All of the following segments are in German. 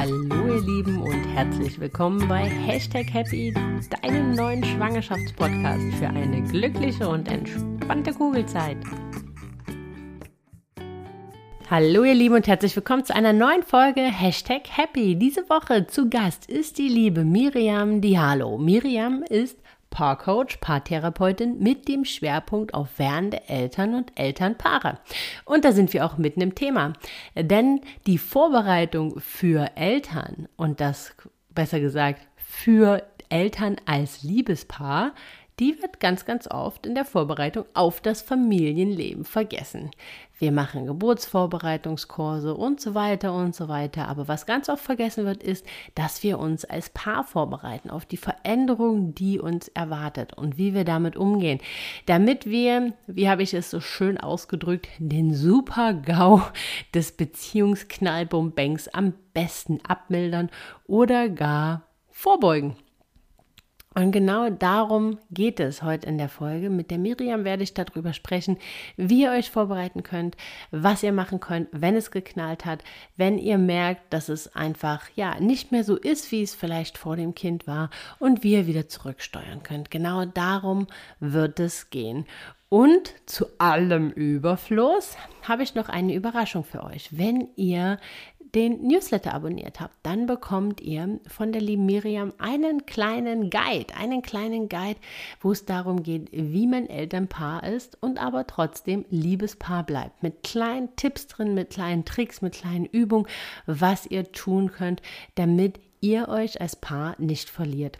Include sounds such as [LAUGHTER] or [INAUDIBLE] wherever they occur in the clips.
Hallo ihr Lieben und herzlich willkommen bei Hashtag Happy, deinem neuen Schwangerschaftspodcast für eine glückliche und entspannte Kugelzeit. Hallo ihr Lieben und herzlich willkommen zu einer neuen Folge Hashtag Happy. Diese Woche zu Gast ist die liebe Miriam Diallo. Miriam ist Paarcoach, Paartherapeutin mit dem Schwerpunkt auf werdende Eltern und Elternpaare. Und da sind wir auch mitten im Thema. Denn die Vorbereitung für Eltern und das besser gesagt für Eltern als Liebespaar die wird ganz, ganz oft in der Vorbereitung auf das Familienleben vergessen. Wir machen Geburtsvorbereitungskurse und so weiter und so weiter. Aber was ganz oft vergessen wird, ist, dass wir uns als Paar vorbereiten auf die Veränderung, die uns erwartet und wie wir damit umgehen, damit wir, wie habe ich es so schön ausgedrückt, den Super-GAU des Beziehungsknallbumbangs am besten abmildern oder gar vorbeugen. Und genau darum geht es heute in der Folge. Mit der Miriam werde ich darüber sprechen, wie ihr euch vorbereiten könnt, was ihr machen könnt, wenn es geknallt hat, wenn ihr merkt, dass es einfach ja nicht mehr so ist, wie es vielleicht vor dem Kind war und wie ihr wieder zurücksteuern könnt. Genau darum wird es gehen. Und zu allem Überfluss habe ich noch eine Überraschung für euch. Wenn ihr den Newsletter abonniert habt, dann bekommt ihr von der lieben Miriam einen kleinen Guide, einen kleinen Guide, wo es darum geht, wie man Elternpaar ist und aber trotzdem Liebespaar bleibt. Mit kleinen Tipps drin, mit kleinen Tricks, mit kleinen Übungen, was ihr tun könnt, damit ihr euch als Paar nicht verliert.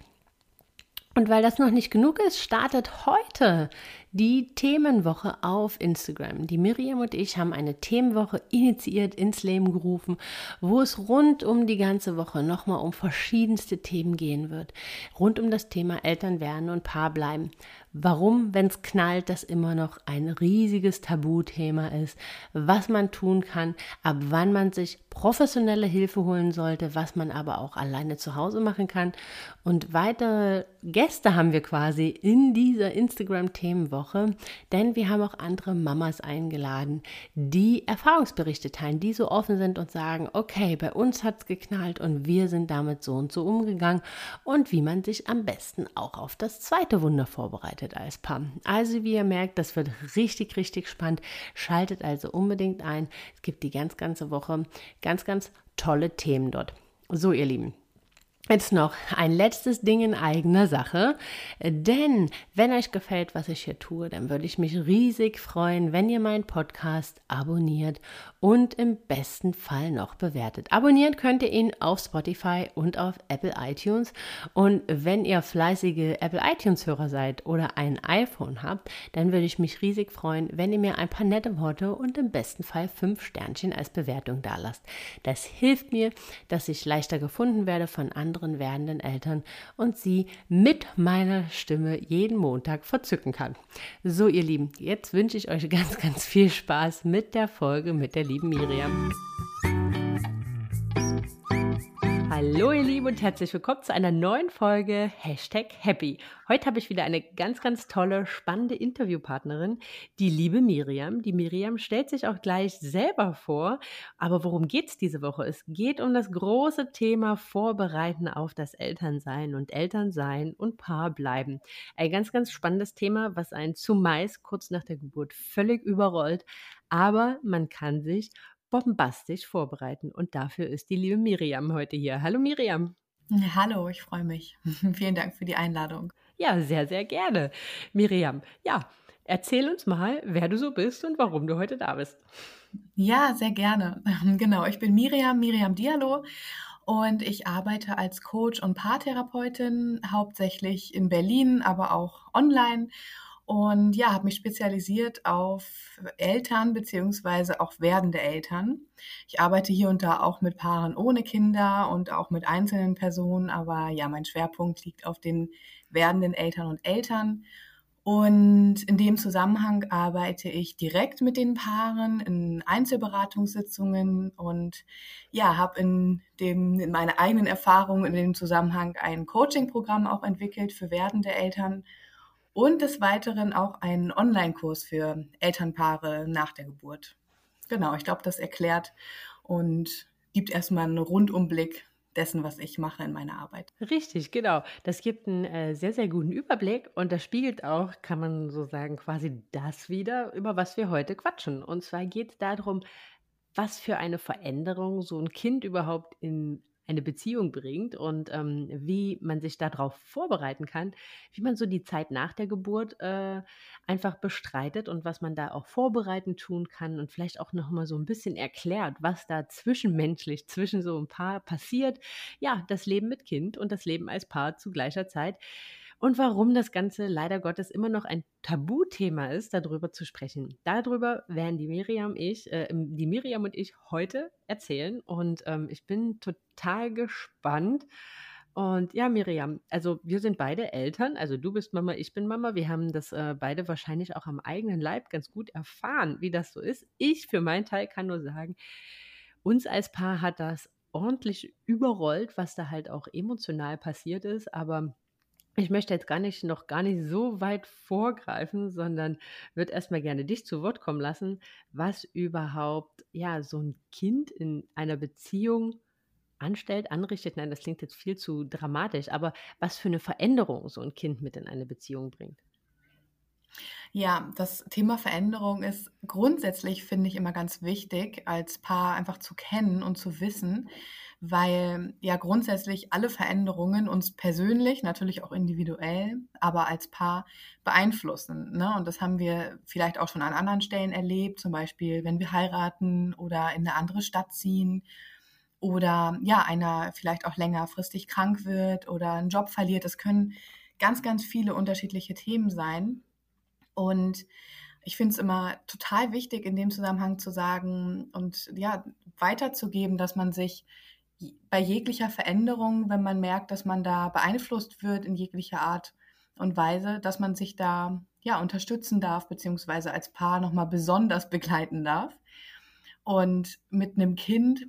Und weil das noch nicht genug ist, startet heute die Themenwoche auf Instagram. Die Miriam und ich haben eine Themenwoche initiiert, ins Leben gerufen, wo es rund um die ganze Woche nochmal um verschiedenste Themen gehen wird. Rund um das Thema Eltern werden und Paar bleiben. Warum, wenn es knallt, das immer noch ein riesiges Tabuthema ist, was man tun kann, ab wann man sich professionelle Hilfe holen sollte, was man aber auch alleine zu Hause machen kann. Und weitere Gäste haben wir quasi in dieser Instagram-Themenwoche Woche, denn wir haben auch andere Mamas eingeladen, die Erfahrungsberichte teilen, die so offen sind und sagen, okay, bei uns hat es geknallt und wir sind damit so und so umgegangen und wie man sich am besten auch auf das zweite Wunder vorbereitet als Paar. Also wie ihr merkt, das wird richtig, richtig spannend. Schaltet also unbedingt ein. Es gibt die ganz ganze Woche ganz, ganz tolle Themen dort. So, ihr Lieben. Jetzt noch ein letztes Ding in eigener Sache, denn wenn euch gefällt, was ich hier tue, dann würde ich mich riesig freuen, wenn ihr meinen Podcast abonniert und im besten Fall noch bewertet. Abonnieren könnt ihr ihn auf Spotify und auf Apple iTunes und wenn ihr fleißige Apple iTunes Hörer seid oder ein iPhone habt, dann würde ich mich riesig freuen, wenn ihr mir ein paar nette Worte und im besten Fall fünf Sternchen als Bewertung dalasst. Das hilft mir, dass ich leichter gefunden werde von anderen anderen werdenden Eltern und sie mit meiner Stimme jeden Montag verzücken kann. So, ihr Lieben, jetzt wünsche ich euch [LAUGHS] ganz, ganz viel Spaß mit der Folge mit der lieben Miriam. Hallo ihr Lieben und herzlich willkommen zu einer neuen Folge Hashtag Happy. Heute habe ich wieder eine ganz, ganz tolle, spannende Interviewpartnerin, die liebe Miriam. Die Miriam stellt sich auch gleich selber vor. Aber worum geht es diese Woche? Es geht um das große Thema Vorbereiten auf das Elternsein und Elternsein und Paar bleiben. Ein ganz, ganz spannendes Thema, was einen zumeist kurz nach der Geburt völlig überrollt. Aber man kann sich bombastisch vorbereiten. Und dafür ist die liebe Miriam heute hier. Hallo Miriam. Hallo, ich freue mich. [LAUGHS] Vielen Dank für die Einladung. Ja, sehr, sehr gerne. Miriam, ja, erzähl uns mal, wer du so bist und warum du heute da bist. Ja, sehr gerne. [LAUGHS] Genau, ich bin Miriam, Miriam Diallo und ich arbeite als Coach und Paartherapeutin, hauptsächlich in Berlin, aber auch online und ja, habe mich spezialisiert auf Eltern beziehungsweise auch werdende Eltern. Ich arbeite hier und da auch mit Paaren ohne Kinder und auch mit einzelnen Personen, aber ja, mein Schwerpunkt liegt auf den werdenden Eltern und Eltern. Und in dem Zusammenhang arbeite ich direkt mit den Paaren in Einzelberatungssitzungen und ja, habe in in meiner eigenen Erfahrung in dem Zusammenhang ein Coaching-Programm auch entwickelt für werdende Eltern und des Weiteren auch einen Online-Kurs für Elternpaare nach der Geburt. Genau, ich glaube, das erklärt und gibt erstmal einen Rundumblick dessen, was ich mache in meiner Arbeit. Richtig, genau. Das gibt einen äh, sehr, sehr guten Überblick und das spiegelt auch, kann man so sagen, quasi das wieder, über was wir heute quatschen. Und zwar geht es darum, was für eine Veränderung so ein Kind überhaupt in eine Beziehung bringt und ähm, wie man sich darauf vorbereiten kann, wie man so die Zeit nach der Geburt äh, einfach bestreitet und was man da auch vorbereitend tun kann und vielleicht auch noch mal so ein bisschen erklärt, was da zwischenmenschlich zwischen so ein Paar passiert. Ja, das Leben mit Kind und das Leben als Paar zu gleicher Zeit und warum das Ganze leider Gottes immer noch ein Tabuthema ist, darüber zu sprechen. Darüber werden die Miriam, ich, äh, die Miriam und ich heute erzählen und ähm, ich bin total gespannt. Und ja, Miriam, also wir sind beide Eltern, also du bist Mama, ich bin Mama. Wir haben das äh, beide wahrscheinlich auch am eigenen Leib ganz gut erfahren, wie das so ist. Ich für meinen Teil kann nur sagen, uns als Paar hat das ordentlich überrollt, was da halt auch emotional passiert ist, aber ich möchte jetzt gar nicht, noch gar nicht so weit vorgreifen, sondern würde erstmal gerne dich zu Wort kommen lassen, was überhaupt, ja, so ein Kind in einer Beziehung anstellt, anrichtet. Nein, das klingt jetzt viel zu dramatisch, aber was für eine Veränderung so ein Kind mit in eine Beziehung bringt. Ja, das Thema Veränderung ist grundsätzlich, finde ich, immer ganz wichtig, als Paar einfach zu kennen und zu wissen, weil ja grundsätzlich alle Veränderungen uns persönlich, natürlich auch individuell, aber als Paar beeinflussen. Ne? Und das haben wir vielleicht auch schon an anderen Stellen erlebt, zum Beispiel, wenn wir heiraten oder in eine andere Stadt ziehen oder ja, einer vielleicht auch längerfristig krank wird oder einen Job verliert. Das können ganz, ganz viele unterschiedliche Themen sein. Und ich finde es immer total wichtig, in dem Zusammenhang zu sagen und ja, weiterzugeben, dass man sich bei jeglicher Veränderung, wenn man merkt, dass man da beeinflusst wird in jeglicher Art und Weise, dass man sich da ja unterstützen darf, beziehungsweise als Paar nochmal besonders begleiten darf. Und mit einem Kind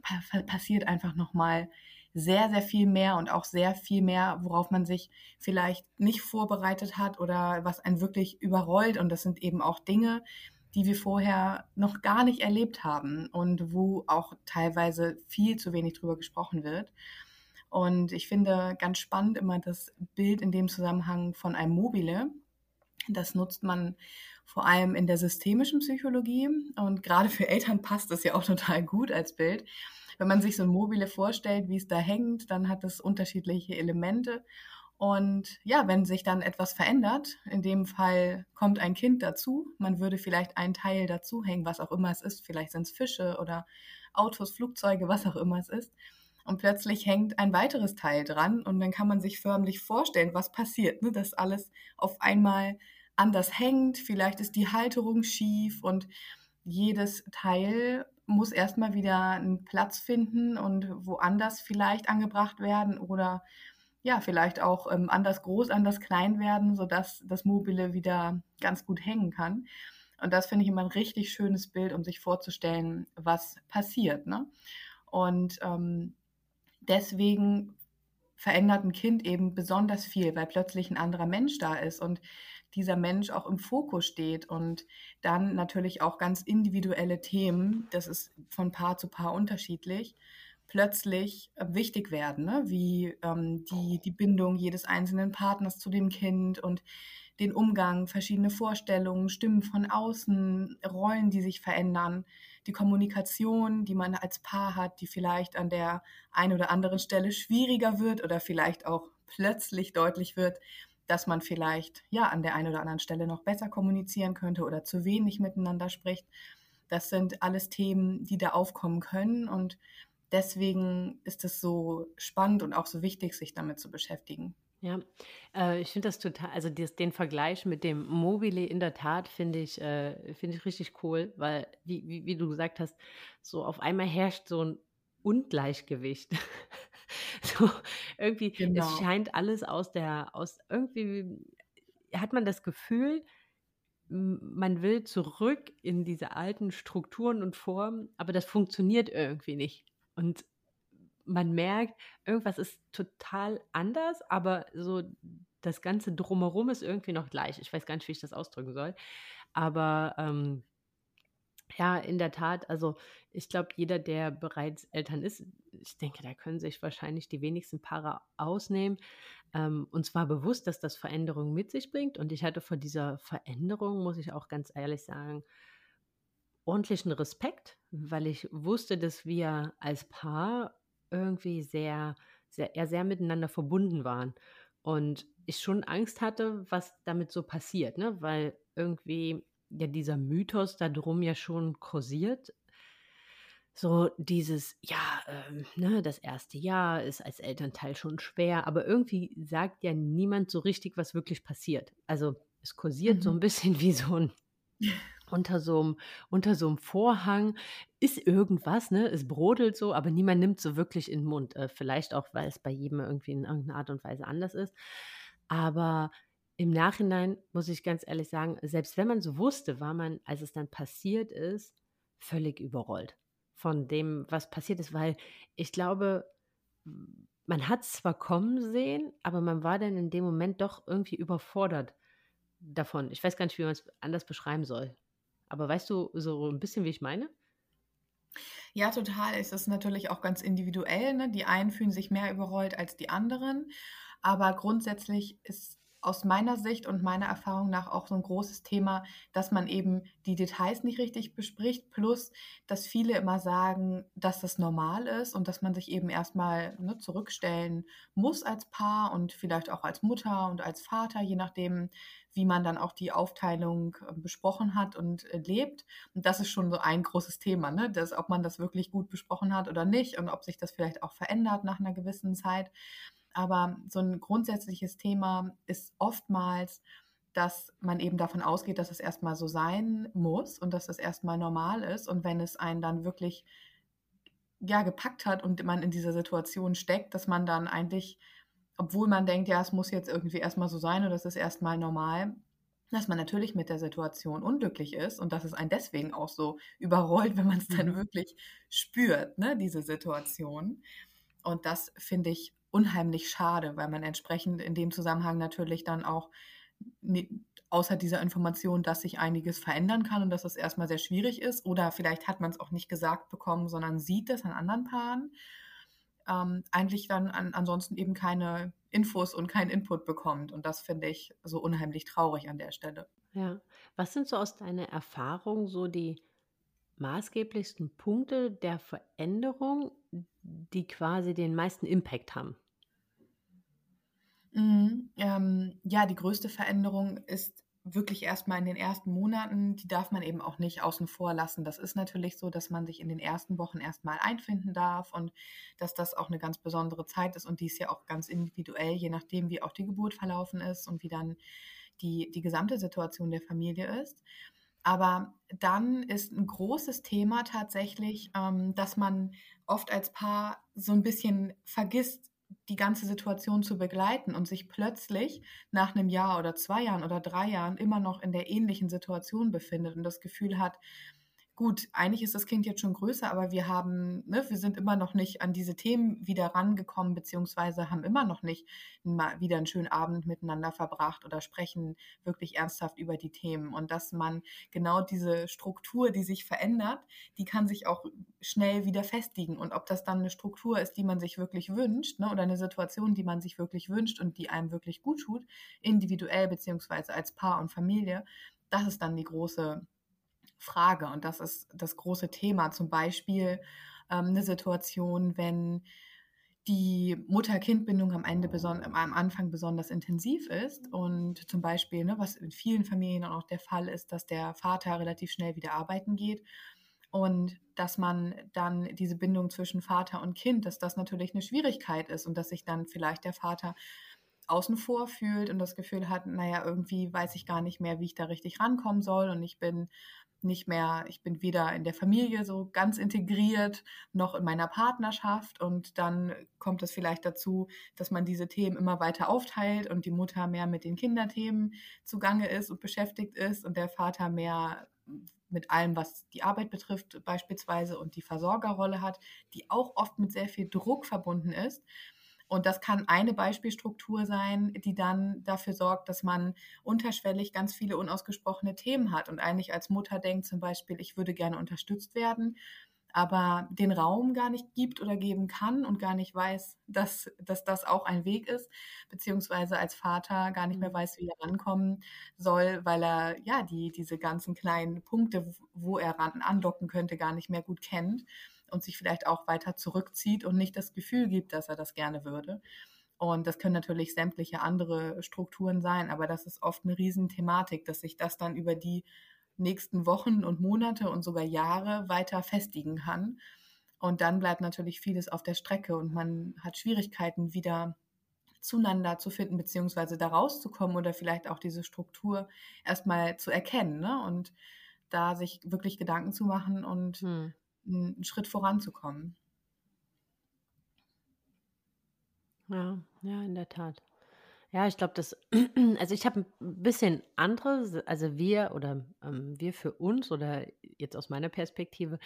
passiert einfach nochmal sehr, sehr viel mehr und auch sehr viel mehr, worauf man sich vielleicht nicht vorbereitet hat oder was einen wirklich überrollt. Und das sind eben auch Dinge, die wir vorher noch gar nicht erlebt haben und wo auch teilweise viel zu wenig drüber gesprochen wird. Und ich finde ganz spannend immer das Bild in dem Zusammenhang von einem Mobile. Das nutzt man vor allem in der systemischen Psychologie und gerade für Eltern passt das ja auch total gut als Bild. Wenn man sich so ein Mobile vorstellt, wie es da hängt, dann hat es unterschiedliche Elemente und ja, wenn sich dann etwas verändert, in dem Fall kommt ein Kind dazu, man würde vielleicht einen Teil dazu hängen, was auch immer es ist, vielleicht sind es Fische oder Autos, Flugzeuge, was auch immer es ist. Und plötzlich hängt ein weiteres Teil dran und dann kann man sich förmlich vorstellen, was passiert, ne? dass alles auf einmal anders hängt, vielleicht ist die Halterung schief und jedes Teil muss erstmal wieder einen Platz finden und woanders vielleicht angebracht werden oder ja, vielleicht auch ähm, anders groß, anders klein werden, sodass das Mobile wieder ganz gut hängen kann. Und das finde ich immer ein richtig schönes Bild, um sich vorzustellen, was passiert. Ne? Und ähm, deswegen verändert ein Kind eben besonders viel, weil plötzlich ein anderer Mensch da ist und dieser Mensch auch im Fokus steht und dann natürlich auch ganz individuelle Themen, das ist von Paar zu Paar unterschiedlich, plötzlich äh, wichtig werden, ne? wie ähm, die, die Bindung jedes einzelnen Partners zu dem Kind und den Umgang, verschiedene Vorstellungen, Stimmen von außen, Rollen, die sich verändern, die Kommunikation, die man als Paar hat, die vielleicht an der einen oder anderen Stelle schwieriger wird oder vielleicht auch plötzlich deutlich wird, dass man vielleicht ja an der einen oder anderen Stelle noch besser kommunizieren könnte oder zu wenig miteinander spricht. Das sind alles Themen, die da aufkommen können und deswegen ist es so spannend und auch so wichtig, sich damit zu beschäftigen. Ja, äh, ich finde das total, also des, den Vergleich mit dem Mobile in der Tat finde ich, äh, finde ich richtig cool, weil, wie, wie, wie, du gesagt hast, so auf einmal herrscht so ein Ungleichgewicht. [LAUGHS] so irgendwie, genau. es scheint alles aus der, aus irgendwie hat man das Gefühl, man will zurück in diese alten Strukturen und Formen, aber das funktioniert irgendwie nicht. Und man merkt, irgendwas ist total anders, aber so das Ganze drumherum ist irgendwie noch gleich. Ich weiß gar nicht, wie ich das ausdrücken soll. Aber ähm, Ja, in der Tat. Also ich glaube, jeder, der bereits Eltern ist, ich denke, da können sich wahrscheinlich die wenigsten Paare ausnehmen. Ähm, und zwar bewusst, dass das Veränderungen mit sich bringt. Und ich hatte vor dieser Veränderung, muss ich auch ganz ehrlich sagen, ordentlichen Respekt, weil ich wusste, dass wir als Paar irgendwie sehr, sehr, eher sehr miteinander verbunden waren. Und ich schon Angst hatte, was damit so passiert, ne? Weil irgendwie ja dieser Mythos da drum ja schon kursiert. So dieses, ja, ähm, ne, das erste Jahr ist als Elternteil schon schwer, aber irgendwie sagt ja niemand so richtig, was wirklich passiert. Also es kursiert mhm. so ein bisschen [LAUGHS] wie so ein [LAUGHS] unter so einem, unter so einem Vorhang ist irgendwas, ne? Es brodelt so, aber niemand nimmt so wirklich in den Mund. Äh, vielleicht auch, weil es bei jedem irgendwie in irgendeiner Art und Weise anders ist. Aber im Nachhinein muss ich ganz ehrlich sagen, selbst wenn man so wusste, war man, als es dann passiert ist, völlig überrollt von dem, was passiert ist, weil ich glaube, man hat es zwar kommen sehen, aber man war dann in dem Moment doch irgendwie überfordert davon. Ich weiß gar nicht, wie man es anders beschreiben soll. Aber weißt du so ein bisschen, wie ich meine? Ja, total. Es ist natürlich auch ganz individuell. Ne? Die einen fühlen sich mehr überrollt als die anderen. Aber grundsätzlich ist aus meiner Sicht und meiner Erfahrung nach auch so ein großes Thema, dass man eben die Details nicht richtig bespricht, plus dass viele immer sagen, dass das normal ist und dass man sich eben erstmal ne, zurückstellen muss als Paar und vielleicht auch als Mutter und als Vater, je nachdem, wie man dann auch die Aufteilung äh, besprochen hat und äh, lebt. Und das ist schon so ein großes Thema, ne? dass, ob man das wirklich gut besprochen hat oder nicht und ob sich das vielleicht auch verändert nach einer gewissen Zeit. Aber so ein grundsätzliches Thema ist oftmals, dass man eben davon ausgeht, dass es erstmal so sein muss und dass es erstmal normal ist. Und wenn es einen dann wirklich ja gepackt hat und man in dieser Situation steckt, dass man dann eigentlich, obwohl man denkt, ja, es muss jetzt irgendwie erstmal so sein oder es ist erstmal normal, dass man natürlich mit der Situation unglücklich ist und dass es einen deswegen auch so überrollt, wenn man es dann mhm. wirklich spürt, ne, diese Situation. Und das finde ich unheimlich schade, weil man entsprechend in dem Zusammenhang natürlich dann auch außer dieser Information, dass sich einiges verändern kann und dass es erstmal sehr schwierig ist oder vielleicht hat man es auch nicht gesagt bekommen, sondern sieht es an anderen Paaren, ähm, eigentlich dann an, ansonsten eben keine Infos und keinen Input bekommt. Und das finde ich so unheimlich traurig an der Stelle. Ja, was sind so aus deiner Erfahrung so die maßgeblichsten Punkte der Veränderung, die quasi den meisten Impact haben? Mhm, ähm, ja, die größte Veränderung ist wirklich erstmal in den ersten Monaten, die darf man eben auch nicht außen vor lassen. Das ist natürlich so, dass man sich in den ersten Wochen erstmal einfinden darf und dass das auch eine ganz besondere Zeit ist und die ist ja auch ganz individuell, je nachdem, wie auch die Geburt verlaufen ist und wie dann die, die gesamte Situation der Familie ist. Aber dann ist ein großes Thema tatsächlich, ähm, dass man oft als Paar so ein bisschen vergisst, die ganze Situation zu begleiten und sich plötzlich nach einem Jahr oder zwei Jahren oder drei Jahren immer noch in der ähnlichen Situation befindet und das Gefühl hat, gut, eigentlich ist das Kind jetzt schon größer, aber wir haben, ne, wir sind immer noch nicht an diese Themen wieder rangekommen, beziehungsweise haben immer noch nicht mal wieder einen schönen Abend miteinander verbracht oder sprechen wirklich ernsthaft über die Themen. Und dass man genau diese Struktur, die sich verändert, die kann sich auch schnell wieder festigen. Und ob das dann eine Struktur ist, die man sich wirklich wünscht, ne, oder eine Situation, die man sich wirklich wünscht und die einem wirklich gut tut, individuell beziehungsweise als Paar und Familie, das ist dann die große Frage. Und das ist das große Thema. Zum Beispiel ähm, eine Situation, wenn die Mutter-Kind-Bindung am Ende am Anfang besonders intensiv ist und zum Beispiel, ne, was in vielen Familien auch der Fall ist, dass der Vater relativ schnell wieder arbeiten geht und dass man dann diese Bindung zwischen Vater und Kind, dass das natürlich eine Schwierigkeit ist und dass sich dann vielleicht der Vater außen vor fühlt und das Gefühl hat, naja, irgendwie weiß ich gar nicht mehr, wie ich da richtig rankommen soll und ich bin nicht mehr, ich bin weder in der Familie so ganz integriert, noch in meiner Partnerschaft. Und dann kommt es vielleicht dazu, dass man diese Themen immer weiter aufteilt und die Mutter mehr mit den Kinderthemen zugange ist und beschäftigt ist und der Vater mehr mit allem, was die Arbeit betrifft, beispielsweise und die Versorgerrolle hat, die auch oft mit sehr viel Druck verbunden ist. Und das kann eine Beispielstruktur sein, die dann dafür sorgt, dass man unterschwellig ganz viele unausgesprochene Themen hat und eigentlich als Mutter denkt zum Beispiel, ich würde gerne unterstützt werden aber den Raum gar nicht gibt oder geben kann und gar nicht weiß, dass, dass das auch ein Weg ist, beziehungsweise als Vater gar nicht mehr mhm. weiß, wie er rankommen soll, weil er ja die, diese ganzen kleinen Punkte, wo er ran, andocken könnte, gar nicht mehr gut kennt und sich vielleicht auch weiter zurückzieht und nicht das Gefühl gibt, dass er das gerne würde. Und das können natürlich sämtliche andere Strukturen sein, aber das ist oft eine Riesenthematik, dass sich das dann über die nächsten Wochen und Monate und sogar Jahre weiter festigen kann. Und dann bleibt natürlich vieles auf der Strecke und man hat Schwierigkeiten, wieder zueinander zu finden, beziehungsweise da rauszukommen oder vielleicht auch diese Struktur erstmal zu erkennen ne? und da sich wirklich Gedanken zu machen und hm. Einen Schritt voranzukommen. Ja, ja, in der Tat. Ja, ich glaube, das [CLEARS THROAT] also ich habe ein bisschen andere also wir oder, ähm, wir für uns oder jetzt aus meiner Perspektive,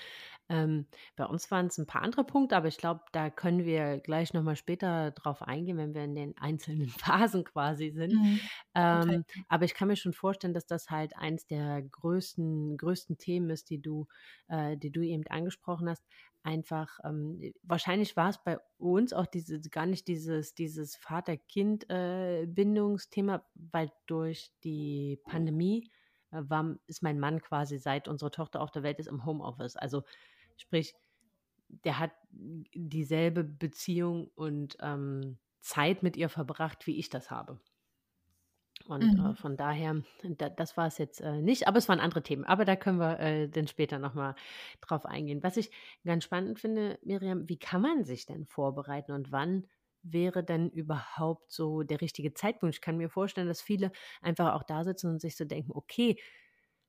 ähm, bei uns waren es ein paar andere Punkte, aber ich glaube, da können wir gleich noch mal später drauf eingehen, wenn wir in den einzelnen [LAUGHS] Phasen quasi sind. Mhm. Ähm, aber ich kann mir schon vorstellen, dass das halt eins der größten größten Themen ist, die du äh, die du eben angesprochen hast einfach, ähm, wahrscheinlich war es bei uns auch diese, gar nicht dieses, dieses Vater-Kind-Bindungsthema, äh, weil durch die Pandemie äh, war, ist mein Mann quasi seit unsere Tochter auf der Welt ist im Homeoffice. Also sprich, der hat dieselbe Beziehung und ähm, Zeit mit ihr verbracht, wie ich das habe. Und äh, mhm. äh, von daher, da, das war es jetzt äh, nicht, aber es waren andere Themen. Aber da können wir äh, dann später nochmal drauf eingehen. Was ich ganz spannend finde, Miriam, wie kann man sich denn vorbereiten und wann wäre denn überhaupt so der richtige Zeitpunkt? Ich kann mir vorstellen, dass viele einfach auch da sitzen und sich so denken, okay,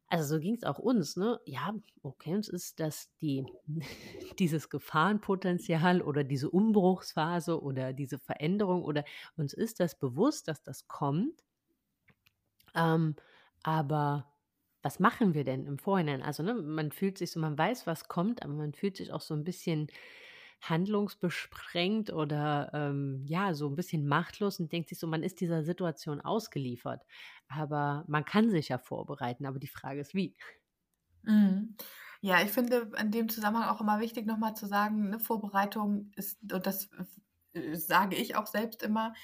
also so ging es auch uns, ne? Ja, okay, uns ist das die, [LAUGHS] dieses Gefahrenpotenzial oder diese Umbruchsphase oder diese Veränderung oder uns ist das bewusst, dass das kommt. Ähm, aber was machen wir denn im Vorhinein? Also, ne, man fühlt sich so, man weiß, was kommt, aber man fühlt sich auch so ein bisschen handlungsbesprengt oder ähm, ja, so ein bisschen machtlos und denkt sich so, man ist dieser Situation ausgeliefert. Aber man kann sich ja vorbereiten, aber die Frage ist, wie? Mhm. Ja, ich finde in dem Zusammenhang auch immer wichtig, nochmal zu sagen, ne, Vorbereitung ist, und das äh, sage ich auch selbst immer,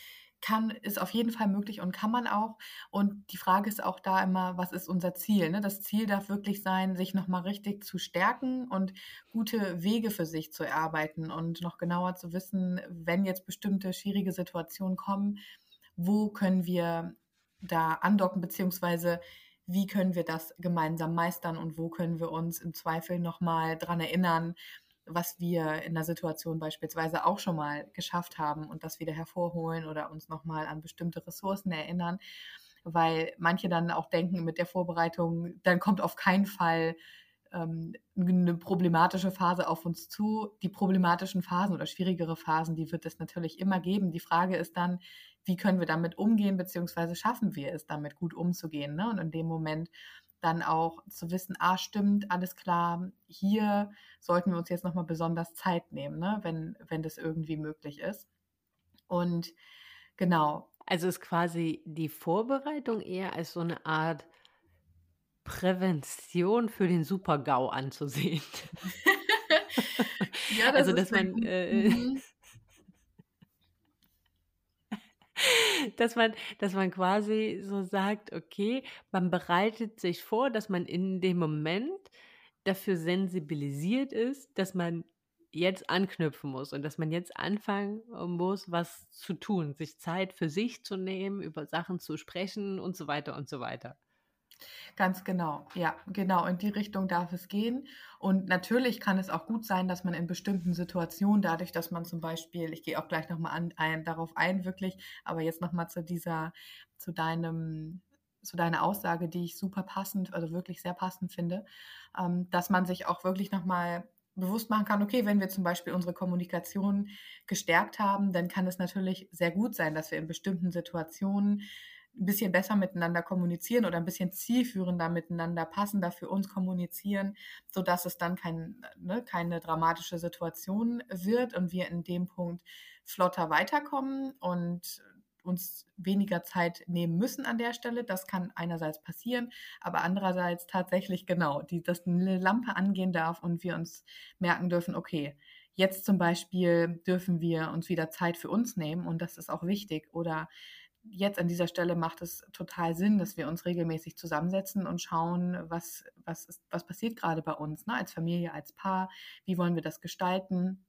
kann, ist auf jeden Fall möglich und kann man auch. Und die Frage ist auch da immer, was ist unser Ziel? Ne? Das Ziel darf wirklich sein, sich nochmal richtig zu stärken und gute Wege für sich zu erarbeiten und noch genauer zu wissen, wenn jetzt bestimmte schwierige Situationen kommen, wo können wir da andocken, beziehungsweise wie können wir das gemeinsam meistern und wo können wir uns im Zweifel nochmal dran erinnern, was wir in der Situation beispielsweise auch schon mal geschafft haben und das wieder hervorholen oder uns nochmal an bestimmte Ressourcen erinnern, weil manche dann auch denken mit der Vorbereitung, dann kommt auf keinen Fall ähm, eine problematische Phase auf uns zu. Die problematischen Phasen oder schwierigere Phasen, die wird es natürlich immer geben. Die Frage ist dann, wie können wir damit umgehen, beziehungsweise schaffen wir es, damit gut umzugehen. Ne? Und in dem Moment dann auch zu wissen, ah, stimmt, alles klar, hier sollten wir uns jetzt nochmal besonders Zeit nehmen, ne, wenn, wenn das irgendwie möglich ist. Und genau. Also ist quasi die Vorbereitung eher als so eine Art Prävention für den Super-GAU anzusehen. [LAUGHS] ja, das also, dass man, äh, dass man, dass man quasi so sagt, okay, man bereitet sich vor, dass man in dem Moment dafür sensibilisiert ist, dass man jetzt anknüpfen muss und dass man jetzt anfangen muss, was zu tun, sich Zeit für sich zu nehmen, über Sachen zu sprechen und so weiter und so weiter. Ganz genau, ja, genau. In die Richtung darf es gehen. Und natürlich kann es auch gut sein, dass man in bestimmten Situationen, dadurch, dass man zum Beispiel, ich gehe auch gleich nochmal ein, darauf ein, wirklich, aber jetzt nochmal zu dieser, zu deinem, zu deiner Aussage, die ich super passend, also wirklich sehr passend finde, ähm, dass man sich auch wirklich nochmal bewusst machen kann, okay, wenn wir zum Beispiel unsere Kommunikation gestärkt haben, dann kann es natürlich sehr gut sein, dass wir in bestimmten Situationen ein bisschen besser miteinander kommunizieren oder ein bisschen zielführender miteinander passender für uns kommunizieren, so dass es dann kein, ne, keine dramatische Situation wird und wir in dem Punkt flotter weiterkommen und uns weniger Zeit nehmen müssen an der Stelle. Das kann einerseits passieren, aber andererseits tatsächlich genau, die, dass eine Lampe angehen darf und wir uns merken dürfen, okay, jetzt zum Beispiel dürfen wir uns wieder Zeit für uns nehmen und das ist auch wichtig. Oder jetzt an dieser Stelle macht es total Sinn, dass wir uns regelmäßig zusammensetzen und schauen, was, was, ist, was passiert gerade bei uns, ne? als Familie, als Paar, wie wollen wir das gestalten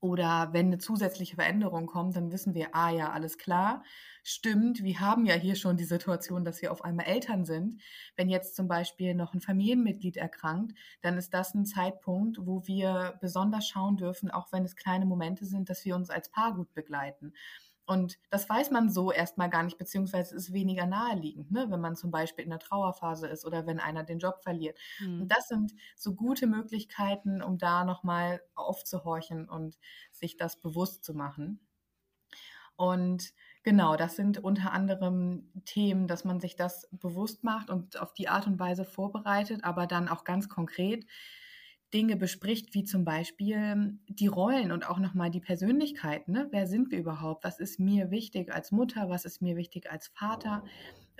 oder wenn eine zusätzliche Veränderung kommt, dann wissen wir, ah ja, alles klar, stimmt, wir haben ja hier schon die Situation, dass wir auf einmal Eltern sind. Wenn jetzt zum Beispiel noch ein Familienmitglied erkrankt, dann ist das ein Zeitpunkt, wo wir besonders schauen dürfen, auch wenn es kleine Momente sind, dass wir uns als Paar gut begleiten. Und das weiß man so erstmal gar nicht, beziehungsweise ist weniger naheliegend, ne? wenn man zum Beispiel in der Trauerphase ist oder wenn einer den Job verliert. Mhm. Und das sind so gute Möglichkeiten, um da nochmal aufzuhorchen und sich das bewusst zu machen. Und genau, das sind unter anderem Themen, dass man sich das bewusst macht und auf die Art und Weise vorbereitet, aber dann auch ganz konkret Dinge bespricht, wie zum Beispiel die Rollen und auch nochmal die Persönlichkeit. Ne? Wer sind wir überhaupt? Was ist mir wichtig als Mutter? Was ist mir wichtig als Vater?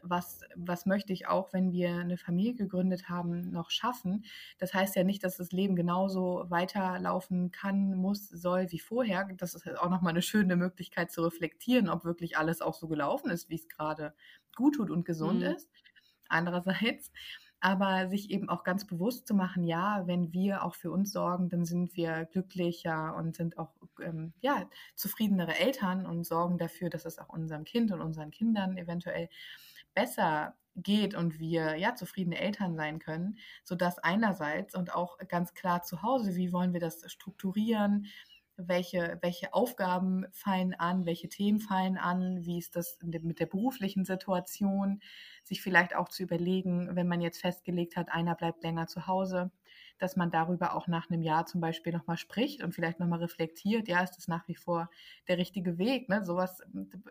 Was, was möchte ich auch, wenn wir eine Familie gegründet haben, noch schaffen? Das heißt ja nicht, dass das Leben genauso weiterlaufen kann, muss, soll wie vorher. Das ist auch nochmal eine schöne Möglichkeit zu reflektieren, ob wirklich alles auch so gelaufen ist, wie es gerade gut tut und gesund mhm. ist. Andererseits aber sich eben auch ganz bewusst zu machen, ja, wenn wir auch für uns sorgen, dann sind wir glücklicher und sind auch ähm, ja zufriedenere Eltern und sorgen dafür, dass es auch unserem Kind und unseren Kindern eventuell besser geht und wir ja zufriedene Eltern sein können, so dass einerseits und auch ganz klar zu Hause, wie wollen wir das strukturieren, welche, welche Aufgaben fallen an, welche Themen fallen an, wie ist das mit der beruflichen Situation, sich vielleicht auch zu überlegen, wenn man jetzt festgelegt hat, einer bleibt länger zu Hause, dass man darüber auch nach einem Jahr zum Beispiel nochmal spricht und vielleicht nochmal reflektiert, ja, ist das nach wie vor der richtige Weg? Ne? Sowas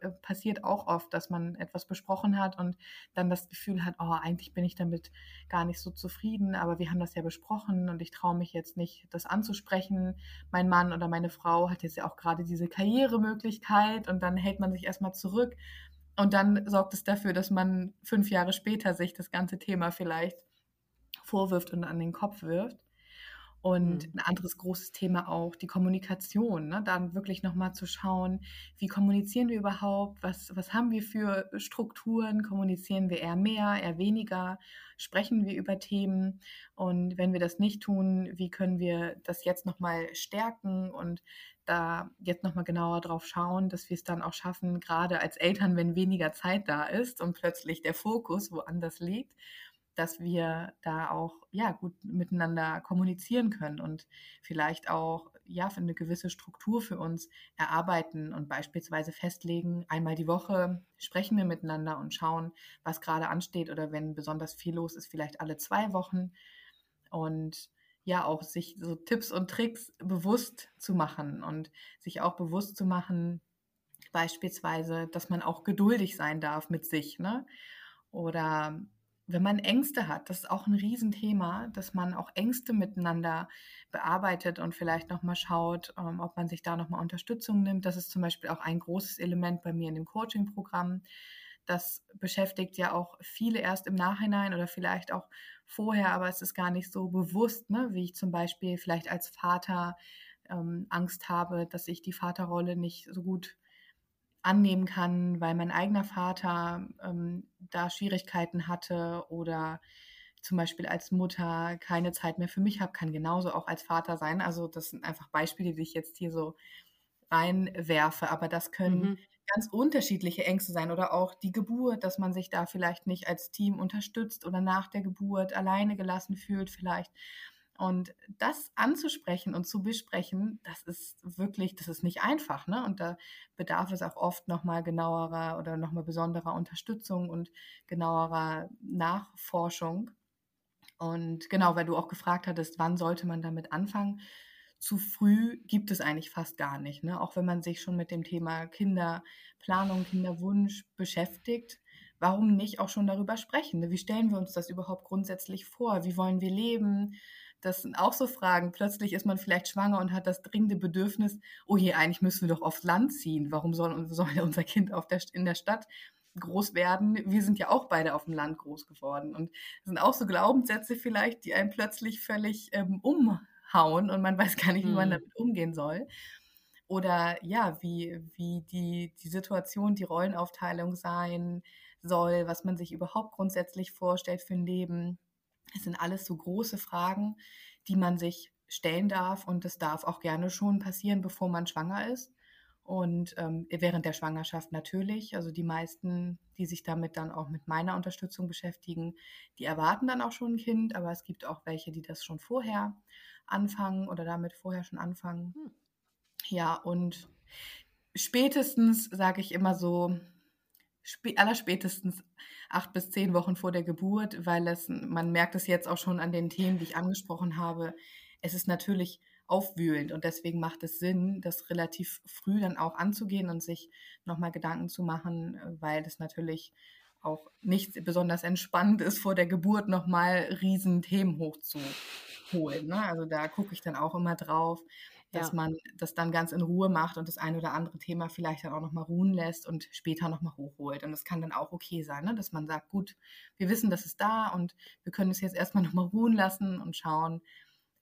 äh, passiert auch oft, dass man etwas besprochen hat und dann das Gefühl hat, oh, eigentlich bin ich damit gar nicht so zufrieden, aber wir haben das ja besprochen und ich traue mich jetzt nicht, das anzusprechen. Mein Mann oder meine Frau hat jetzt ja auch gerade diese Karrieremöglichkeit und dann hält man sich erstmal zurück. Und dann sorgt es dafür, dass man fünf Jahre später sich das ganze Thema vielleicht vorwirft und an den Kopf wirft. Und mhm. ein anderes großes Thema auch die Kommunikation, ne? dann wirklich nochmal zu schauen, wie kommunizieren wir überhaupt, was, was haben wir für Strukturen, kommunizieren wir eher mehr, eher weniger, sprechen wir über Themen und wenn wir das nicht tun, wie können wir das jetzt nochmal stärken und da jetzt nochmal genauer drauf schauen, dass wir es dann auch schaffen, gerade als Eltern, wenn weniger Zeit da ist und plötzlich der Fokus woanders liegt, dass wir da auch ja gut miteinander kommunizieren können und vielleicht auch ja für eine gewisse Struktur für uns erarbeiten und beispielsweise festlegen, einmal die Woche sprechen wir miteinander und schauen, was gerade ansteht oder wenn besonders viel los ist, vielleicht alle zwei Wochen und ja auch sich so Tipps und Tricks bewusst zu machen und sich auch bewusst zu machen, beispielsweise, dass man auch geduldig sein darf mit sich, ne? Oder wenn man Ängste hat, das ist auch ein Riesenthema, dass man auch Ängste miteinander bearbeitet und vielleicht nochmal schaut, ähm, ob man sich da nochmal Unterstützung nimmt. Das ist zum Beispiel auch ein großes Element bei mir in dem Coaching-Programm. Das beschäftigt ja auch viele erst im Nachhinein oder vielleicht auch vorher, aber es ist gar nicht so bewusst, ne? wie ich zum Beispiel vielleicht als Vater ähm, Angst habe, dass ich die Vaterrolle nicht so gut annehmen kann, weil mein eigener Vater ähm, da Schwierigkeiten hatte oder zum Beispiel als Mutter keine Zeit mehr für mich habe, kann genauso auch als Vater sein. Also das sind einfach Beispiele, die ich jetzt hier so reinwerfe, aber das können mhm. ganz unterschiedliche Ängste sein oder auch die Geburt, dass man sich da vielleicht nicht als Team unterstützt oder nach der Geburt alleine gelassen fühlt vielleicht. Und das anzusprechen und zu besprechen, das ist wirklich, das ist nicht einfach, ne? Und da bedarf es auch oft nochmal genauerer oder nochmal besonderer Unterstützung und genauerer Nachforschung. Und genau, weil du auch gefragt hattest, wann sollte man damit anfangen? Zu früh gibt es eigentlich fast gar nicht, ne? Auch wenn man sich schon mit dem Thema Kinderplanung, Kinderwunsch beschäftigt, warum nicht auch schon darüber sprechen? Ne? Wie stellen wir uns das überhaupt grundsätzlich vor? Wie wollen wir leben? Das sind auch so Fragen. Plötzlich ist man vielleicht schwanger und hat das dringende Bedürfnis, oh je, eigentlich müssen wir doch aufs Land ziehen. Warum soll, soll [LAUGHS] unser Kind auf der, in der Stadt groß werden? Wir sind ja auch beide auf dem Land groß geworden. Und das sind auch so Glaubenssätze vielleicht, die einen plötzlich völlig ähm, umhauen und man weiß gar nicht, wie man mhm. damit umgehen soll. Oder ja, wie, wie die, die Situation, die Rollenaufteilung sein soll, was man sich überhaupt grundsätzlich vorstellt für ein Leben es sind alles so große Fragen, die man sich stellen darf und das darf auch gerne schon passieren, bevor man schwanger ist. Und ähm, während der Schwangerschaft natürlich, also die meisten, die sich damit dann auch mit meiner Unterstützung beschäftigen, die erwarten dann auch schon ein Kind, aber es gibt auch welche, die das schon vorher anfangen oder damit vorher schon anfangen. Hm. Ja, und spätestens, sage ich immer so, allerspätestens acht bis zehn Wochen vor der Geburt, weil es, man merkt es jetzt auch schon an den Themen, die ich angesprochen habe. Es ist natürlich aufwühlend und deswegen macht es Sinn, das relativ früh dann auch anzugehen und sich nochmal Gedanken zu machen, weil es natürlich auch nicht besonders entspannt ist, vor der Geburt nochmal riesen Themen hochzuholen. Ne? Also da gucke ich dann auch immer drauf dass ja. man das dann ganz in Ruhe macht und das ein oder andere Thema vielleicht dann auch nochmal ruhen lässt und später nochmal hochholt. Und das kann dann auch okay sein, ne? dass man sagt, gut, wir wissen, das ist da und wir können es jetzt erstmal nochmal ruhen lassen und schauen,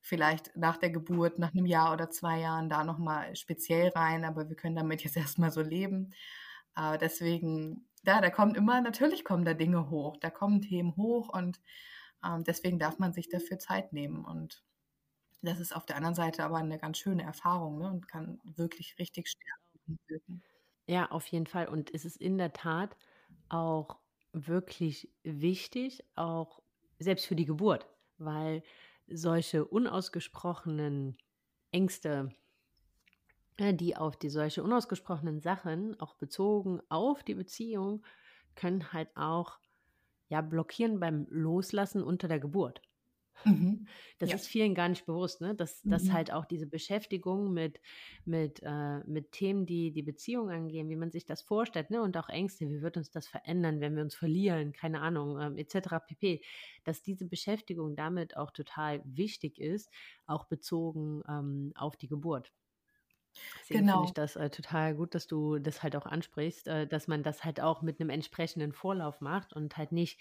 vielleicht nach der Geburt, nach einem Jahr oder zwei Jahren da nochmal speziell rein, aber wir können damit jetzt [LAUGHS] erstmal so leben. Äh, deswegen, ja, da kommt immer, natürlich kommen da Dinge hoch, da kommen Themen hoch und ähm, deswegen darf man sich dafür Zeit nehmen und das ist auf der anderen Seite aber eine ganz schöne Erfahrung ne, und kann wirklich richtig stärken wirken. Ja, auf jeden Fall. Und es ist in der Tat auch wirklich wichtig, auch selbst für die Geburt, weil solche unausgesprochenen Ängste, äh, die auf die solche unausgesprochenen Sachen, auch bezogen auf die Beziehung, können halt auch ja blockieren beim Loslassen unter der Geburt. Mhm. [LAUGHS] Das ja. ist vielen gar nicht bewusst, ne? dass, mhm. dass halt auch diese Beschäftigung mit, mit, äh, mit Themen, die die Beziehung angehen, wie man sich das vorstellt, ne? und auch Ängste, wie wird uns das verändern, wenn wir uns verlieren, keine Ahnung, ähm, etc. pp., dass diese Beschäftigung damit auch total wichtig ist, auch bezogen ähm, auf die Geburt. Deswegen genau. finde ich das äh, total gut, dass du das halt auch ansprichst, äh, dass man das halt auch mit einem entsprechenden Vorlauf macht und halt nicht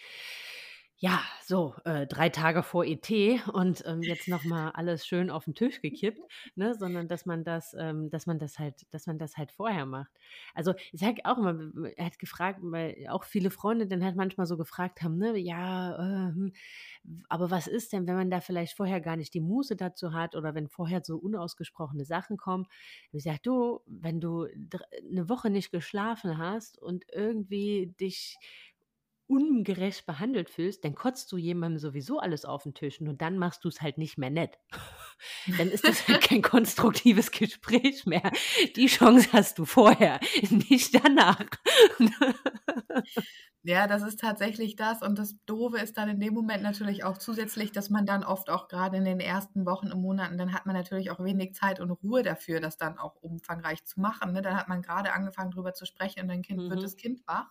ja, so äh, drei Tage vor ET und ähm, jetzt nochmal alles schön auf den Tisch gekippt, ne, sondern dass man das, ähm, dass man das halt, dass man das halt vorher macht. Also ich sage auch immer, er hat gefragt, weil auch viele Freunde dann halt manchmal so gefragt haben, ne, ja, äh, aber was ist denn, wenn man da vielleicht vorher gar nicht die Muße dazu hat oder wenn vorher so unausgesprochene Sachen kommen? Ich sage, du, wenn du eine Woche nicht geschlafen hast und irgendwie dich ungerecht behandelt fühlst, dann kotzt du jemandem sowieso alles auf den Tisch und dann machst du es halt nicht mehr nett. [LAUGHS] dann ist das halt kein konstruktives Gespräch mehr. Die Chance hast du vorher, nicht danach. [LAUGHS] ja, das ist tatsächlich das. Und das Doofe ist dann in dem Moment natürlich auch zusätzlich, dass man dann oft auch gerade in den ersten Wochen und Monaten, dann hat man natürlich auch wenig Zeit und Ruhe dafür, das dann auch umfangreich zu machen. Ne? Dann hat man gerade angefangen, darüber zu sprechen und dann kind, mhm. wird das Kind wach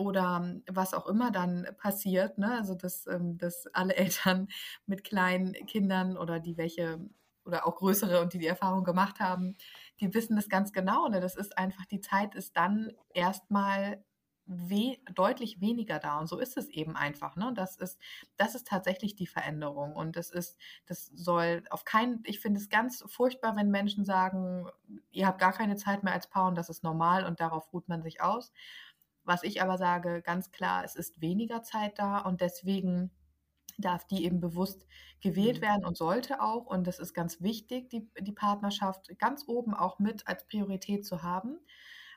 oder was auch immer dann passiert, ne? also dass, ähm, dass alle [LAUGHS] Eltern mit kleinen Kindern oder die welche oder auch größere und die die Erfahrung gemacht haben, die wissen das ganz genau. Ne? Das ist einfach, die Zeit ist dann erstmal we deutlich weniger da. Und so ist es eben einfach. Ne? Das ist, das ist tatsächlich die Veränderung. Und das ist, das soll auf keinen, ich finde es ganz furchtbar, wenn Menschen sagen, ihr habt gar keine Zeit mehr als Paar und das ist normal und darauf ruht man sich aus. Was ich aber sage, ganz klar, es ist weniger Zeit da und deswegen darf die eben bewusst gewählt mhm. werden und sollte auch. Und das ist ganz wichtig, die, die Partnerschaft ganz oben auch mit als Priorität zu haben.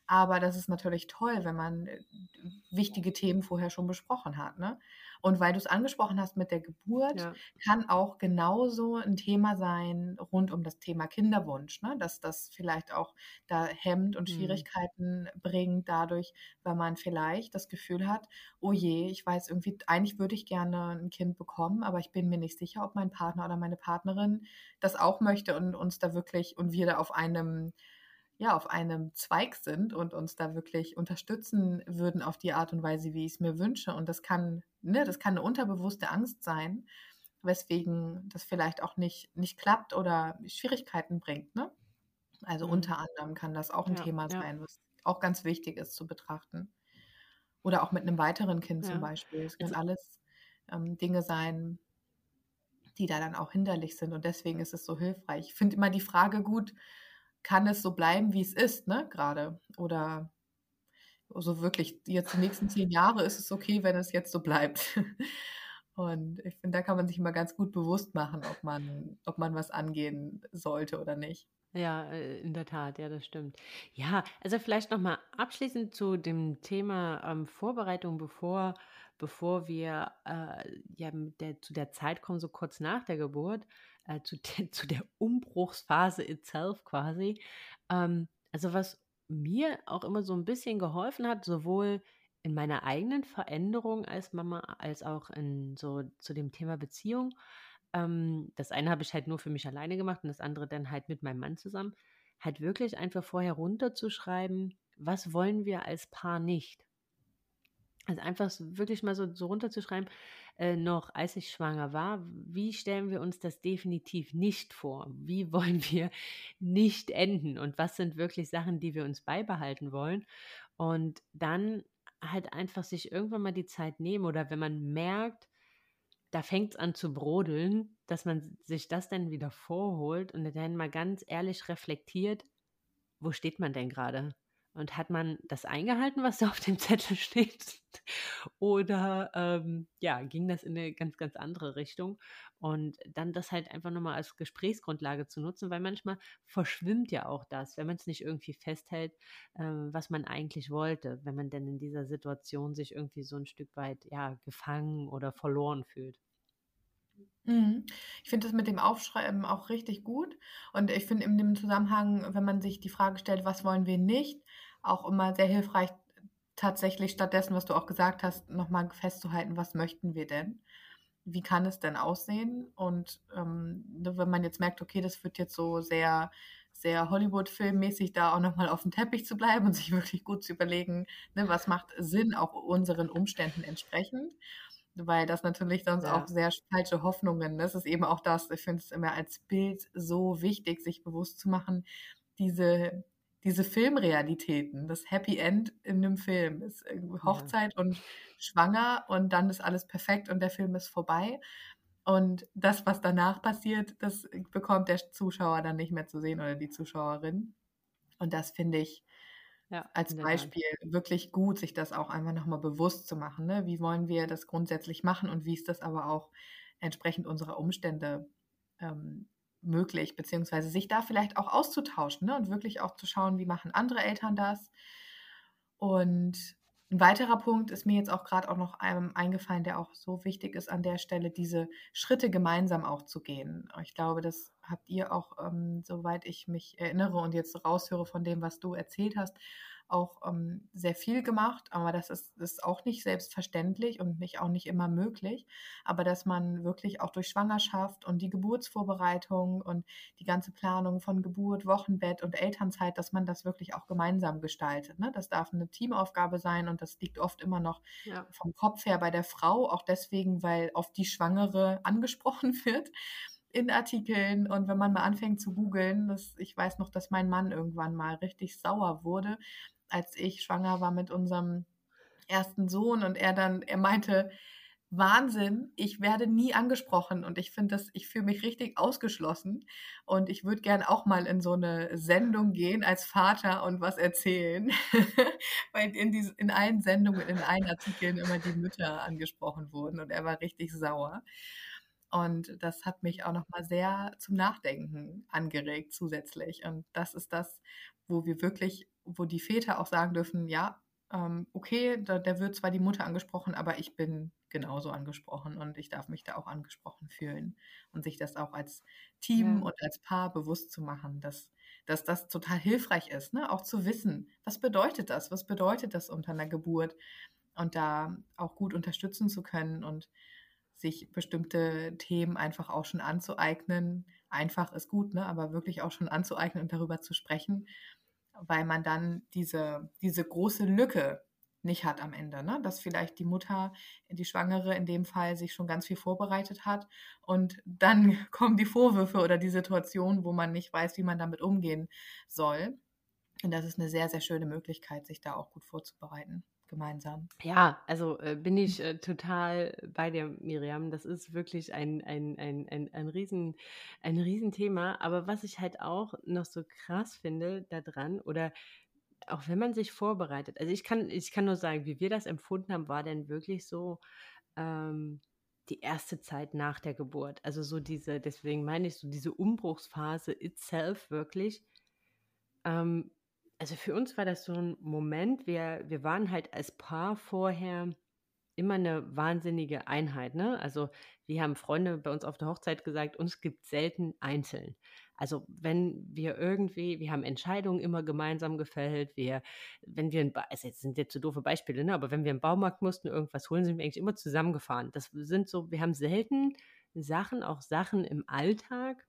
Aber das ist natürlich toll, wenn man äh, wichtige Themen vorher schon besprochen hat. Ne? Und weil du es angesprochen hast mit der Geburt, ja. kann auch genauso ein Thema sein rund um das Thema Kinderwunsch, ne? dass das vielleicht auch da hemmt und mhm. Schwierigkeiten bringt dadurch, weil man vielleicht das Gefühl hat, oh je, ich weiß irgendwie, eigentlich würde ich gerne ein Kind bekommen, aber ich bin mir nicht sicher, ob mein Partner oder meine Partnerin das auch möchte und uns da wirklich und wir da auf einem ja, auf einem Zweig sind und uns da wirklich unterstützen würden auf die Art und Weise, wie ich es mir wünsche. Und das kann, ne, das kann eine unterbewusste Angst sein. weswegen das vielleicht auch nicht, nicht klappt oder Schwierigkeiten bringt. Ne? Also Mhm. unter anderem kann das auch ein Ja, Thema ja, sein, was auch ganz wichtig ist zu betrachten. Oder auch mit einem weiteren Kind zum ja. Beispiel. Es können alles ähm, Dinge sein, die da dann auch hinderlich sind. Und deswegen ist es so hilfreich. Ich finde immer die Frage gut, kann es so bleiben, wie es ist, ne, gerade? Oder so wirklich jetzt die nächsten zehn Jahre ist es okay, wenn es jetzt so bleibt. [LAUGHS] Und ich finde, da kann man sich immer ganz gut bewusst machen, ob man, ob man was angehen sollte oder nicht. Ja, äh, in der Tat, ja, das stimmt. Ja, also vielleicht noch mal abschließend zu dem Thema ähm, Vorbereitung, bevor, bevor wir äh, ja der, zu der Zeit kommen, so kurz nach der Geburt, äh, zu, der, [LAUGHS] zu der Umbruchsphase itself quasi. Ähm, also was mir auch immer so ein bisschen geholfen hat, sowohl in meiner eigenen Veränderung als Mama, als auch in so zu dem Thema Beziehung. Ähm, das eine habe ich halt nur für mich alleine gemacht und das andere dann halt mit meinem Mann zusammen. Halt wirklich einfach vorher runterzuschreiben, was wollen wir als Paar nicht? Also einfach wirklich mal so, so runterzuschreiben, äh, noch als ich schwanger war, wie stellen wir uns das definitiv nicht vor? Wie [LAUGHS] wollen wir nicht enden? Und was sind wirklich Sachen, die wir uns beibehalten wollen? Und dann halt einfach sich irgendwann mal die Zeit nehmen oder wenn man merkt, da fängt es an zu brodeln, dass man sich das dann wieder vorholt und dann mal ganz ehrlich reflektiert, wo steht man denn gerade? Und hat man das eingehalten, was da auf dem Zettel [LAUGHS] steht? Oder ähm, ja, ging das in eine ganz, ganz andere Richtung? Und dann das halt einfach nochmal als Gesprächsgrundlage zu nutzen, weil manchmal verschwimmt ja auch das, wenn man es nicht irgendwie festhält, ähm, was man eigentlich wollte, wenn man denn in dieser Situation sich irgendwie so ein Stück weit ja gefangen oder verloren fühlt. Mhm. Ich finde das mit dem Aufschreiben auch richtig gut. Und ich finde in dem Zusammenhang, wenn man sich die Frage stellt, was wollen wir nicht, auch immer sehr hilfreich, tatsächlich stattdessen, was du auch gesagt hast, nochmal festzuhalten, was möchten wir denn? Wie kann es denn aussehen? Und ähm, ne, wenn man jetzt merkt, okay, das wird jetzt so sehr, sehr Hollywood-filmmäßig, da auch nochmal auf dem Teppich zu bleiben und sich wirklich gut zu überlegen, ne, was macht Sinn, auch unseren Umständen entsprechend weil das natürlich sonst auch Ja, sehr falsche Hoffnungen. Das ist eben auch das, ich finde es immer als Bild so wichtig, sich bewusst zu machen, diese, diese Filmrealitäten, das Happy End in einem Film ist irgendwie ja, Hochzeit und schwanger und dann ist alles perfekt und der Film ist vorbei. Und das, was danach passiert, das bekommt der Zuschauer dann nicht mehr zu sehen oder die Zuschauerin. Und das finde ich ja, als. Beispiel wirklich gut, sich das auch einfach nochmal bewusst zu machen. Ne? Wie wollen wir das grundsätzlich machen und wie ist das aber auch entsprechend unserer Umstände ähm, möglich, beziehungsweise sich da vielleicht auch auszutauschen ne? und wirklich auch zu schauen, wie machen andere Eltern das. Und ein weiterer Punkt ist mir jetzt auch gerade auch noch einem eingefallen, der auch so wichtig ist an der Stelle, diese Schritte gemeinsam auch zu gehen. Ich glaube, das habt ihr auch, ähm, soweit ich mich erinnere und jetzt raushöre von dem, was du erzählt hast, auch ähm, sehr viel gemacht. Aber das ist, ist auch nicht selbstverständlich und nicht, auch nicht immer möglich. Aber dass man wirklich auch durch Schwangerschaft und die Geburtsvorbereitung und die ganze Planung von Geburt, Wochenbett und Elternzeit, dass man das wirklich auch gemeinsam gestaltet. Ne? Das darf eine Teamaufgabe sein und das liegt oft immer noch Ja, vom Kopf her bei der Frau, auch deswegen, weil oft die Schwangere [LAUGHS] angesprochen wird in Artikeln und wenn man mal anfängt zu googeln, das, ich weiß noch, dass mein Mann irgendwann mal richtig sauer wurde, als ich schwanger war mit unserem ersten Sohn und er dann, er meinte, Wahnsinn, ich werde nie angesprochen und ich finde das, ich fühle mich richtig ausgeschlossen und ich würde gern auch mal in so eine Sendung gehen als Vater und was erzählen, [LAUGHS] weil in, dies, in allen Sendungen, in allen Artikeln immer die Mütter angesprochen wurden und er war richtig sauer. Und das hat mich auch nochmal sehr zum Nachdenken angeregt zusätzlich. Und das ist das, wo wir wirklich, wo die Väter auch sagen dürfen, ja, ähm, okay, da, da wird zwar die Mutter angesprochen, aber ich bin genauso angesprochen und ich darf mich da auch angesprochen fühlen und sich das auch als Team ja, und als Paar bewusst zu machen, dass, dass das total hilfreich ist, ne? auch zu wissen, was bedeutet das, was bedeutet das unter einer Geburt und da auch gut unterstützen zu können und sich bestimmte Themen einfach auch schon anzueignen. Einfach ist gut, ne? aber wirklich auch schon anzueignen und darüber zu sprechen, weil man dann diese, diese große Lücke nicht hat am Ende. Ne? Dass vielleicht die Mutter, die Schwangere in dem Fall, sich schon ganz viel vorbereitet hat und dann [LAUGHS] kommen die Vorwürfe oder die Situation, wo man nicht weiß, wie man damit umgehen soll. Und das ist eine sehr, sehr schöne Möglichkeit, sich da auch gut vorzubereiten gemeinsam. Ja, also äh, bin ich äh, total bei dir, Miriam. Das ist wirklich ein, ein, ein, ein, ein, Riesen, ein Riesenthema. Aber was ich halt auch noch so krass finde daran, oder auch wenn man sich vorbereitet, also ich kann, ich kann nur sagen, wie wir das empfunden haben, war denn wirklich so ähm, die erste Zeit nach der Geburt. Also so diese, deswegen meine ich so diese Umbruchsphase itself wirklich. Ähm, also für uns war das so ein Moment, wir, wir waren halt als Paar vorher immer eine wahnsinnige Einheit. Ne? Also wir haben Freunde bei uns auf der Hochzeit gesagt, uns gibt selten einzeln. Also wenn wir irgendwie, wir haben Entscheidungen immer gemeinsam gefällt, wir, wenn wir, also jetzt sind jetzt so doofe Beispiele, ne? aber wenn wir im Baumarkt mussten irgendwas holen, sind wir eigentlich immer zusammengefahren. Das sind so, wir haben selten Sachen, auch Sachen im Alltag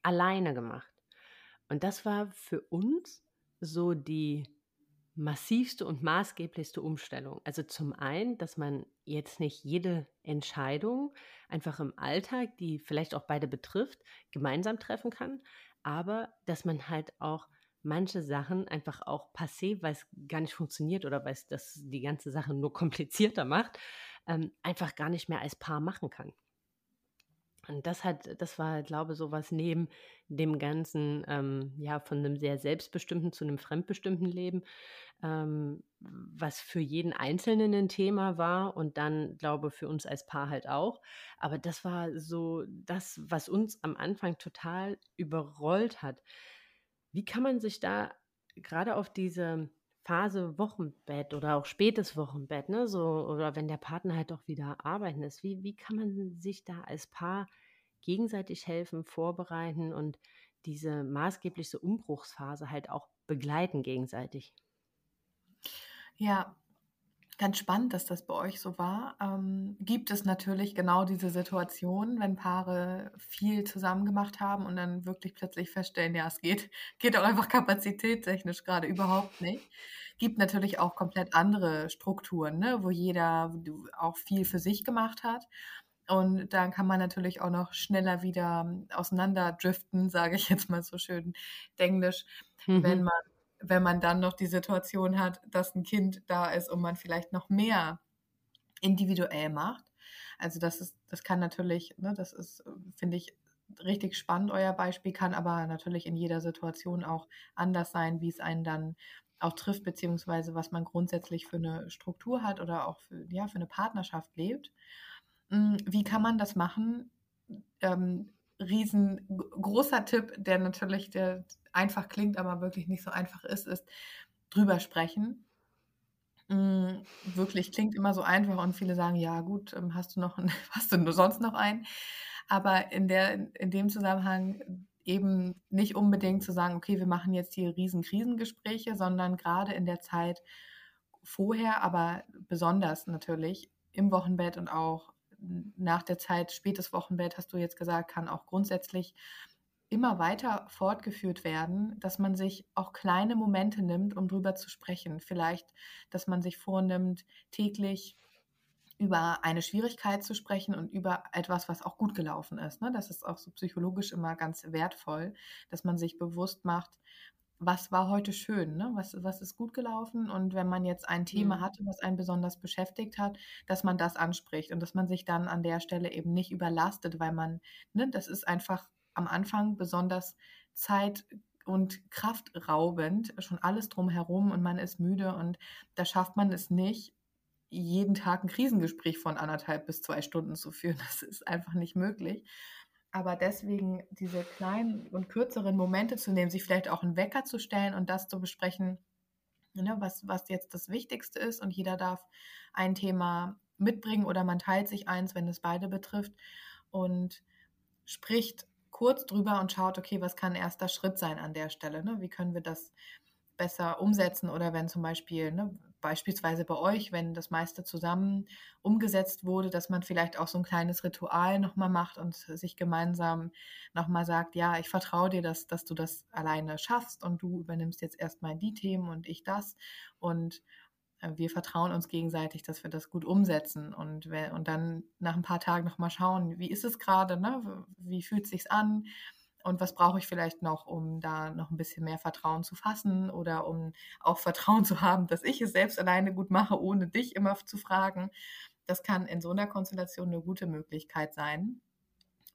alleine gemacht. Und das war für uns so die massivste und maßgeblichste Umstellung. Also zum einen, dass man jetzt nicht jede Entscheidung einfach im Alltag, die vielleicht auch beide betrifft, gemeinsam treffen kann, aber dass man halt auch manche Sachen einfach auch passé, weil es gar nicht funktioniert oder weil es das die ganze Sache nur [LAUGHS] komplizierter macht, ähm, einfach gar nicht mehr als Paar machen kann. Und das hat, das war, glaube ich, sowas neben dem ganzen, ähm, ja, von einem sehr selbstbestimmten zu einem fremdbestimmten Leben, ähm, was für jeden Einzelnen ein Thema war und dann, glaube ich, für uns als Paar halt auch. Aber das war so das, was uns am Anfang total überrollt hat. Wie kann man sich da gerade auf diese Phase Wochenbett oder auch spätes Wochenbett, ne, so, oder wenn der Partner halt doch wieder arbeiten ist, wie, wie kann man sich da als Paar gegenseitig helfen, vorbereiten und diese maßgebliche Umbruchsphase halt auch begleiten gegenseitig? Ja, ganz spannend, dass das bei euch so war. Ähm, gibt es natürlich genau diese Situation, wenn Paare viel zusammen gemacht haben und dann wirklich plötzlich feststellen, ja, es geht, [LAUGHS] geht auch einfach kapazitätstechnisch gerade überhaupt nicht. Gibt natürlich auch komplett andere Strukturen, ne, wo jeder auch viel für sich gemacht hat. Und dann kann man natürlich auch noch schneller wieder auseinanderdriften, [LAUGHS] sage ich jetzt mal so schön Englisch, mhm. wenn man wenn man dann noch die Situation hat, dass ein Kind da ist und man vielleicht noch mehr individuell macht. Also das ist, das kann natürlich, ne, das ist, finde ich, richtig spannend, euer Beispiel, kann aber natürlich in jeder Situation auch anders sein, wie es einen dann auch trifft, beziehungsweise was man grundsätzlich für eine Struktur hat oder auch für, ja, für eine Partnerschaft lebt. Hm, wie kann man das machen? Ähm, riesengroßer Tipp, der natürlich der einfach klingt, aber wirklich nicht so einfach ist, ist drüber sprechen. Mm, wirklich klingt immer so einfach und viele sagen, ja gut, ähm, hast du noch, einen, [LAUGHS] hast du sonst noch einen? Aber in der, in dem Zusammenhang eben nicht unbedingt zu sagen, okay, wir machen jetzt hier riesen Krisengespräche, sondern gerade in der Zeit vorher, aber besonders natürlich im Wochenbett und auch nach der Zeit spätes Wochenbett, hast du jetzt gesagt, kann auch grundsätzlich immer weiter fortgeführt werden, dass man sich auch kleine Momente nimmt, um drüber zu sprechen. Vielleicht, dass man sich vornimmt, täglich über eine Schwierigkeit zu sprechen und über etwas, was auch gut gelaufen ist. Ne? Das ist auch so psychologisch immer ganz wertvoll, dass man sich bewusst macht, was war heute schön, ne? was, was ist gut gelaufen und wenn man jetzt ein Thema mhm. hatte, was einen besonders beschäftigt hat, dass man das anspricht und dass man sich dann an der Stelle eben nicht überlastet, weil man, ne, das ist einfach am Anfang besonders Zeit und kraftraubend, schon alles drumherum und man ist müde und da schafft man es nicht, jeden Tag ein Krisengespräch von anderthalb bis zwei Stunden zu führen. [LAUGHS] Das ist einfach nicht möglich. Aber deswegen diese kleinen und kürzeren Momente zu nehmen, sich vielleicht auch einen Wecker zu stellen und das zu besprechen, ne, was, was jetzt das Wichtigste ist. Und jeder darf ein Thema mitbringen oder man teilt sich eins, wenn es beide betrifft und spricht kurz drüber und schaut, okay, was kann erster Schritt sein an der Stelle? Ne? Wie können wir das besser umsetzen oder wenn zum Beispiel, ne, beispielsweise bei euch, wenn das meiste zusammen umgesetzt wurde, dass man vielleicht auch so ein kleines Ritual nochmal macht und sich gemeinsam nochmal sagt, ja, ich vertraue dir, dass, dass du das alleine schaffst und du übernimmst jetzt erstmal die Themen und ich das. Und äh, wir vertrauen uns gegenseitig, dass wir das gut umsetzen. Und, und dann nach ein paar Tagen nochmal schauen, wie ist es gerade, ne? wie fühlt es sich an und was brauche ich vielleicht noch, um da noch ein bisschen mehr Vertrauen zu fassen oder um auch Vertrauen [LAUGHS] zu haben, dass ich es selbst alleine gut mache, ohne dich immer zu fragen. Das kann in so einer Konstellation eine gute Möglichkeit sein.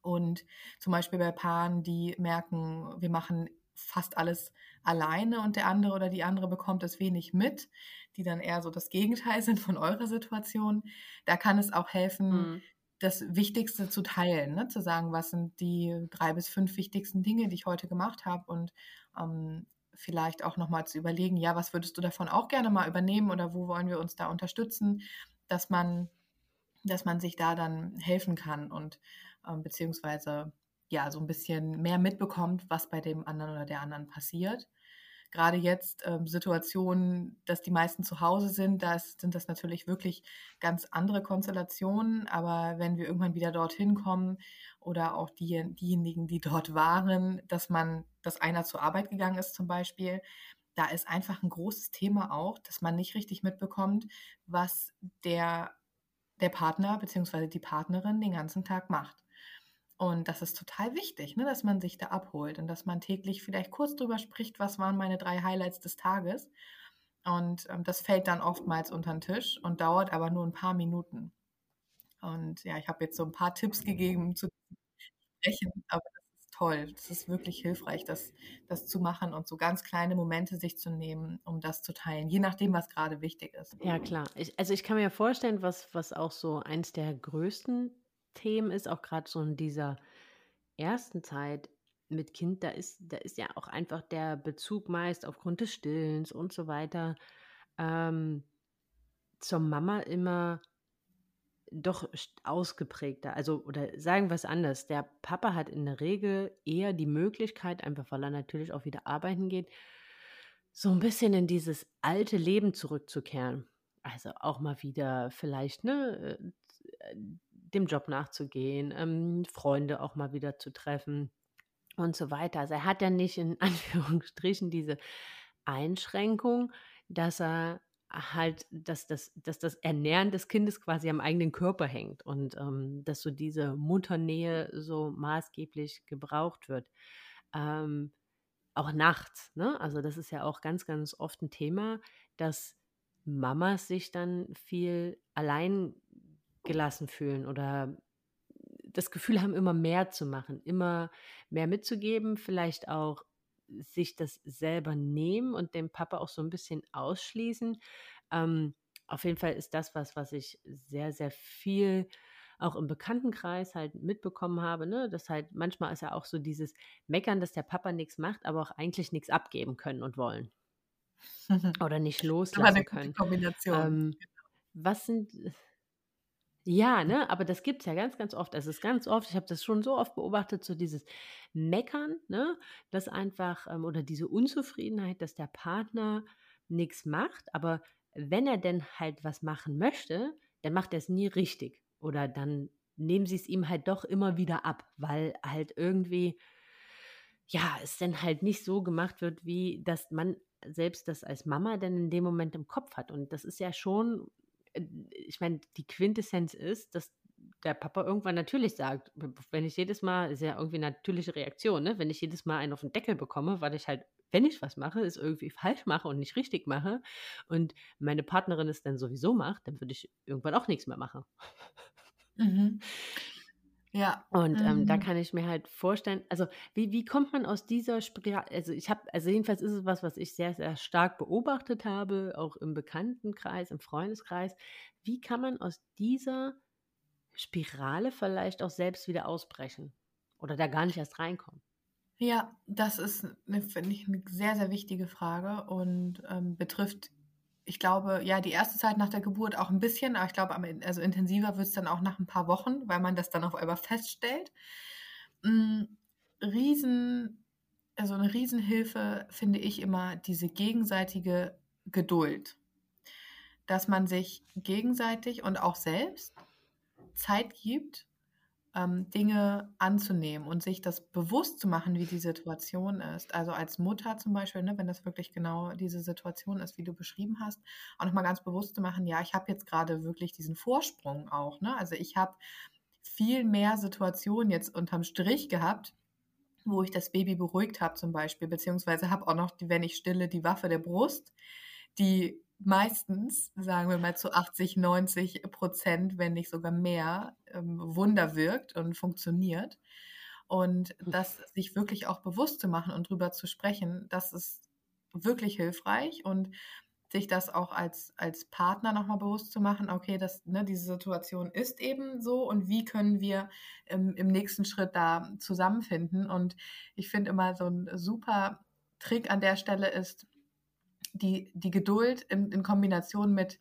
Und zum Beispiel bei Paaren, die merken, wir machen fast alles alleine und der andere oder die andere bekommt es wenig mit, die dann eher so das Gegenteil [LAUGHS] sind von eurer Situation. Da kann es auch helfen, mhm. Das Wichtigste zu teilen, ne? zu sagen, was sind die drei bis fünf wichtigsten Dinge, die ich heute gemacht habe und ähm, vielleicht auch nochmal zu überlegen, ja, was würdest du davon auch gerne mal übernehmen oder wo wollen wir uns da unterstützen, dass man, dass man sich da dann helfen kann und ähm, beziehungsweise ja, so ein bisschen mehr mitbekommt, was bei dem anderen oder der anderen passiert. Gerade jetzt ähm, Situationen, dass die meisten zu Hause sind, da sind das natürlich wirklich ganz andere Konstellationen. Aber wenn wir irgendwann wieder dorthin kommen oder auch die, diejenigen, die dort waren, dass man, dass einer zur Arbeit gegangen ist zum Beispiel, da ist einfach ein großes Thema auch, dass man nicht richtig mitbekommt, was der, der Partner bzw. die Partnerin den ganzen Tag macht. Und das ist total wichtig, ne, dass man sich da abholt und dass man täglich vielleicht kurz drüber spricht, was waren meine drei Highlights des Tages. Und ähm, das fällt dann oftmals unter den Tisch und dauert aber nur ein paar Minuten. Und ja, ich habe jetzt so ein paar Tipps gegeben zu sprechen, aber das ist toll. Das ist wirklich hilfreich, das, das zu machen und so ganz kleine Momente sich zu nehmen, um das zu teilen, je nachdem, was gerade wichtig ist. Ja, klar. Ich, also ich kann mir vorstellen, was, was auch so eins der größten Themen ist, auch gerade so in dieser ersten Zeit mit Kind, da ist, da ist ja auch einfach der Bezug meist aufgrund des Stillens und so weiter ähm, zur Mama immer doch ausgeprägter. Also, oder sagen wir es anders, der Papa hat in der Regel eher die Möglichkeit, einfach weil er natürlich auch wieder arbeiten geht, so ein bisschen in dieses alte Leben zurückzukehren. Also auch mal wieder vielleicht, ne, äh, dem Job nachzugehen, ähm, Freunde auch mal wieder zu treffen und so weiter. Also er hat ja nicht in [LAUGHS] Anführungsstrichen diese Einschränkung, dass er halt, dass das, dass das Ernähren des Kindes quasi am eigenen Körper hängt und ähm, dass so diese Mutternähe so maßgeblich gebraucht wird. Ähm, auch nachts, ne? Also das ist ja auch ganz, ganz oft ein Thema, dass Mamas sich dann viel allein gelassen fühlen oder das Gefühl haben, immer mehr zu machen, immer mehr mitzugeben, vielleicht auch sich das selber nehmen und dem Papa auch so ein bisschen ausschließen. Ähm, auf jeden Fall ist das was, was ich sehr, sehr viel auch im Bekanntenkreis halt mitbekommen habe, ne? dass halt manchmal ist ja auch so dieses Meckern, dass der Papa nichts macht, aber auch eigentlich nichts abgeben können und wollen. [LAUGHS] Oder nicht loslassen können. Kombination. Ähm, was sind, ja, ne, aber das gibt es ja ganz, ganz oft. Es ist ganz oft, ich habe das schon so oft beobachtet, so dieses Meckern, ne, das einfach, ähm, oder diese Unzufriedenheit, dass der Partner nichts macht, aber wenn er denn halt was machen möchte, dann macht er es nie richtig. Oder dann nehmen sie es ihm halt doch immer wieder ab, weil halt irgendwie, ja, es dann halt nicht so gemacht wird, wie dass man selbst das als Mama denn in dem Moment im Kopf hat. Und das ist ja schon ich meine, die Quintessenz ist, dass der Papa irgendwann natürlich sagt, wenn ich jedes Mal, ist ja irgendwie eine natürliche Reaktion, ne? wenn ich jedes Mal einen auf den Deckel bekomme, weil ich halt, wenn ich was mache, es irgendwie falsch mache und nicht richtig mache und meine Partnerin es dann sowieso macht, dann würde ich irgendwann auch nichts mehr machen. Mhm. Ja. Und ähm, da mhm. kann ich mir halt vorstellen, also wie, wie kommt man aus dieser Spirale, also ich habe, also jedenfalls ist es was, was ich sehr, sehr stark beobachtet habe, auch im Bekanntenkreis, im Freundeskreis. Wie kann man aus dieser Spirale vielleicht auch selbst wieder ausbrechen oder da gar nicht erst reinkommen? Ja, das ist, finde ich, eine sehr, sehr wichtige Frage und ähm, betrifft ich glaube, ja, die erste Zeit nach der Geburt auch ein bisschen, aber ich glaube, also intensiver wird es dann auch nach ein paar Wochen, weil man das dann auf einmal feststellt. Mhm. Riesen, also eine Riesenhilfe finde ich immer diese gegenseitige Geduld. Dass man sich gegenseitig und auch selbst Zeit gibt, ähm, Dinge anzunehmen und sich das bewusst zu machen, wie die Situation ist. Also als Mutter zum Beispiel, ne, wenn das wirklich genau diese Situation ist, wie du beschrieben hast, auch nochmal ganz bewusst zu machen, ja, ich habe jetzt gerade wirklich diesen Vorsprung auch. Ne? Also ich habe viel mehr Situationen jetzt unterm Strich gehabt, wo ich das Baby beruhigt habe zum Beispiel, beziehungsweise habe auch noch, wenn ich stille, die Waffe der Brust, die meistens, sagen wir mal zu 80, 90 Prozent, wenn nicht sogar mehr, ähm, Wunder wirkt und funktioniert. Und das sich wirklich auch bewusst zu machen und drüber zu sprechen, das ist wirklich hilfreich und sich das auch als, als Partner nochmal bewusst zu machen, okay, das, ne, diese Situation ist eben so und wie können wir im, im nächsten Schritt da zusammenfinden. Und ich finde immer so ein super Trick an der Stelle ist, die, die Geduld in, in Kombination mit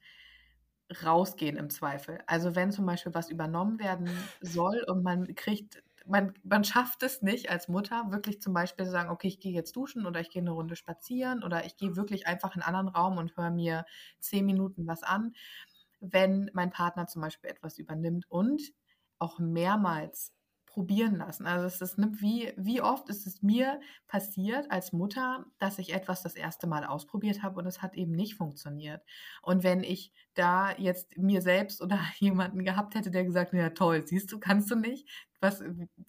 rausgehen im Zweifel. Also wenn zum Beispiel was übernommen werden soll und man kriegt, man, man schafft es nicht als Mutter, wirklich zum Beispiel zu sagen, okay, ich gehe jetzt duschen oder ich gehe eine Runde spazieren oder ich gehe wirklich einfach in einen anderen Raum und höre mir zehn Minuten was an, wenn mein Partner zum Beispiel etwas übernimmt und auch mehrmals probieren lassen. Also es ist, ne, wie, wie oft ist es mir passiert als Mutter, dass ich etwas das erste Mal ausprobiert habe und es hat eben nicht funktioniert. Und wenn ich da jetzt mir selbst oder [LAUGHS] jemanden gehabt hätte, der gesagt, ja toll, siehst du, kannst du nicht, was,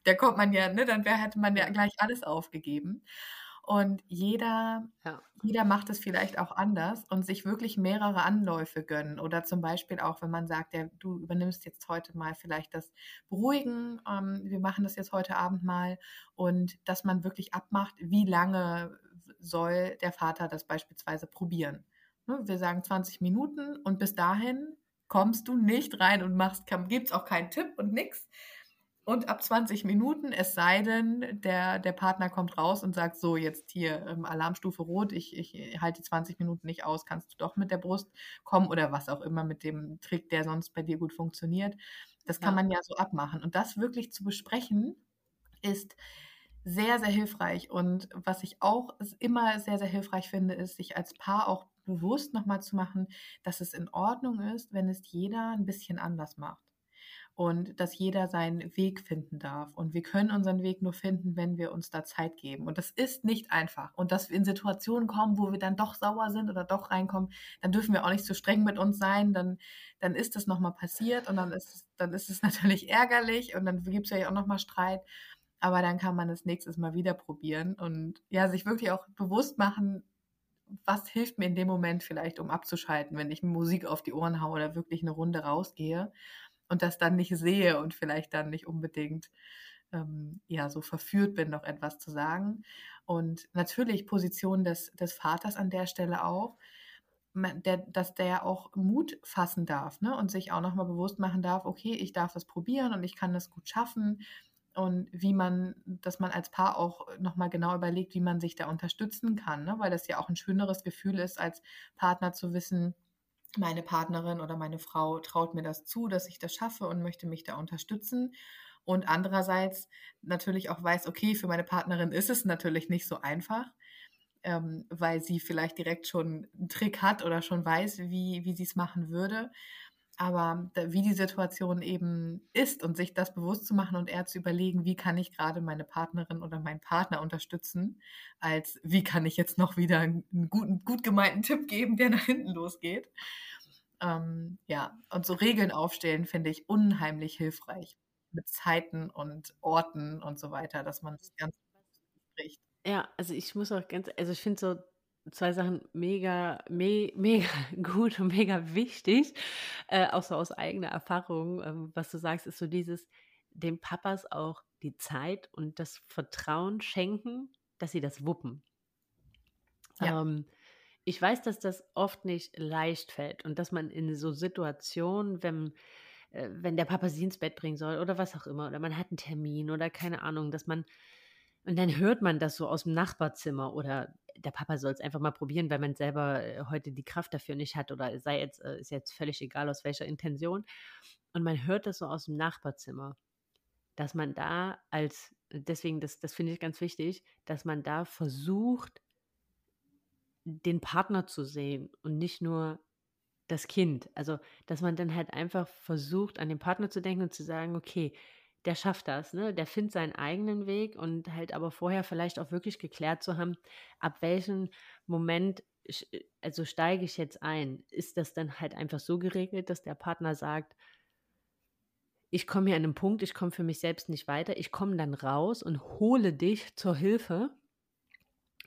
da kommt man ja, ne, dann wär, hätte man ja gleich alles aufgegeben. Und jeder, ja. jeder macht es vielleicht auch anders und sich wirklich mehrere Anläufe gönnen. Oder zum Beispiel auch, wenn man sagt, ja, du übernimmst jetzt heute mal vielleicht das Beruhigen, ähm, wir machen das jetzt heute Abend mal und dass man wirklich abmacht, wie lange soll der Vater das beispielsweise probieren. Ne, wir sagen 20 Minuten und bis dahin kommst du nicht rein und machst, gibt es auch keinen Tipp und nichts, und ab 20 Minuten, es sei denn, der, der Partner kommt raus und sagt, so, jetzt hier ähm, Alarmstufe rot, ich, ich halte die 20 Minuten nicht aus, kannst du doch mit der Brust kommen oder was auch immer mit dem Trick, der sonst bei dir gut funktioniert. Das kann ja. man ja so abmachen. Und das wirklich zu besprechen, ist sehr, sehr hilfreich. Und was ich auch immer sehr, sehr hilfreich finde, ist, sich als Paar auch bewusst nochmal zu machen, dass es in Ordnung ist, wenn es jeder ein bisschen anders macht und dass jeder seinen Weg finden darf. Und wir können unseren Weg nur finden, wenn wir uns da Zeit geben. Und das ist nicht einfach. Und dass wir in Situationen kommen, wo wir dann doch sauer sind oder doch reinkommen, dann dürfen wir auch nicht zu so streng mit uns sein. Dann, dann ist das nochmal passiert und dann ist es, dann ist es [LAUGHS] natürlich ärgerlich und dann gibt es ja auch nochmal Streit. Aber dann kann man es nächstes Mal wieder probieren und ja, sich wirklich auch bewusst machen, was hilft mir in dem Moment vielleicht, um abzuschalten, wenn ich Musik auf die Ohren haue oder wirklich eine Runde rausgehe und das dann nicht sehe und vielleicht dann nicht unbedingt ähm, ja so verführt bin, noch etwas zu sagen. Und natürlich Position des, des Vaters an der Stelle auch, der, dass der auch Mut fassen darf ne? und sich auch nochmal bewusst machen darf, okay, ich darf das probieren und ich kann das gut schaffen und wie man, dass man als Paar auch nochmal genau überlegt, wie man sich da unterstützen kann, ne? weil das ja auch ein schöneres Gefühl ist, als Partner zu wissen, meine Partnerin oder meine Frau traut mir das zu, dass ich das schaffe und möchte mich da unterstützen. Und andererseits natürlich auch weiß, okay, für meine Partnerin ist es natürlich nicht so einfach, ähm, weil sie vielleicht direkt schon einen Trick hat oder schon weiß, wie, wie sie es machen würde. Aber wie die Situation eben ist und sich das bewusst zu machen und eher zu überlegen, wie kann ich gerade meine Partnerin oder meinen Partner unterstützen, als wie kann ich jetzt noch wieder einen guten, gut gemeinten Tipp geben, der nach hinten losgeht. Ähm, ja, und so Regeln aufstellen finde ich unheimlich hilfreich mit Zeiten und Orten und so weiter, dass man das Ganze spricht. Ja, also ich muss auch ganz, also ich finde so zwei Sachen mega, me, mega [LAUGHS] gut und mega wichtig, äh, auch so aus eigener Erfahrung. Ähm, was du sagst, ist so dieses, den Papas auch die Zeit und das Vertrauen schenken, dass sie das wuppen. Ja. Ähm, ich weiß, dass das oft nicht leicht fällt und dass man in so Situationen, wenn, äh, wenn der Papa sie ins Bett bringen soll oder was auch immer, oder man hat einen Termin oder keine Ahnung, dass man, und dann hört man das so aus dem Nachbarzimmer oder der Papa soll es einfach mal probieren, weil man selber äh, heute die Kraft dafür nicht hat oder sei jetzt, äh, ist jetzt völlig egal aus welcher Intention. Und man hört das so aus dem Nachbarzimmer, dass man da als, deswegen, das, das finde ich ganz wichtig, dass man da versucht, den Partner zu sehen und nicht nur das Kind. Also, dass man dann halt einfach versucht, an den Partner zu denken und zu sagen, okay, der schafft das, ne? Der findet seinen eigenen Weg und halt aber vorher vielleicht auch wirklich geklärt zu haben, ab welchem Moment also steige ich jetzt ein. Ist das dann halt einfach so geregelt, dass der Partner sagt, ich komme hier an einem Punkt, ich komme für mich selbst nicht weiter, ich komme dann raus und hole dich zur Hilfe.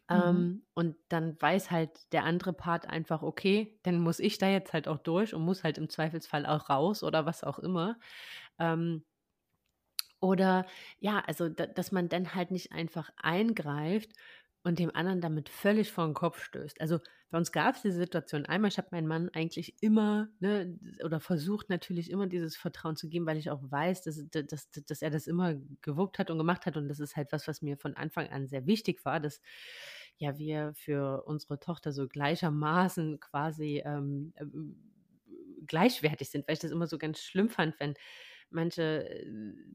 Mhm. Ähm, und dann weiß halt der andere Part einfach, okay, dann muss ich da jetzt halt auch durch und muss halt im Zweifelsfall auch raus oder was auch immer. Ähm, oder ja, also da, dass man dann halt nicht einfach eingreift und dem anderen damit völlig vor den Kopf stößt. Also bei uns gab es diese Situation einmal, ich habe meinen Mann eigentlich immer, ne, oder versucht natürlich immer dieses Vertrauen zu geben, weil ich auch weiß, dass, dass, dass er das immer gewuppt hat und gemacht hat. Und das ist halt was, was mir von Anfang an sehr wichtig war, dass ja wir für unsere Tochter so gleichermaßen quasi ähm, äh, gleichwertig sind, weil ich das immer so ganz schlimm fand, wenn manche,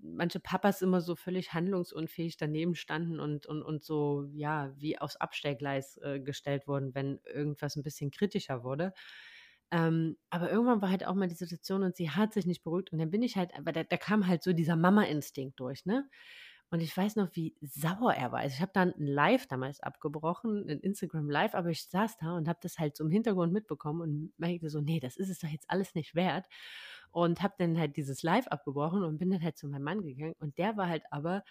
manche Papas immer so völlig handlungsunfähig daneben standen und, und, und so, ja, wie aufs Abstellgleis äh, gestellt wurden, wenn irgendwas ein bisschen kritischer wurde. Ähm, aber irgendwann war halt auch mal die Situation und sie hat sich nicht beruhigt und dann bin ich halt, aber da, da kam halt so dieser Mama-Instinkt durch, ne? Und ich weiß noch, wie sauer er war. Also ich habe dann ein Live damals abgebrochen, ein Instagram Live, aber ich saß da und habe das halt so im Hintergrund mitbekommen und merkte so, nee, das ist es doch jetzt alles nicht wert. Und habe dann halt dieses Live abgebrochen und bin dann halt zu meinem Mann gegangen. Und der war halt aber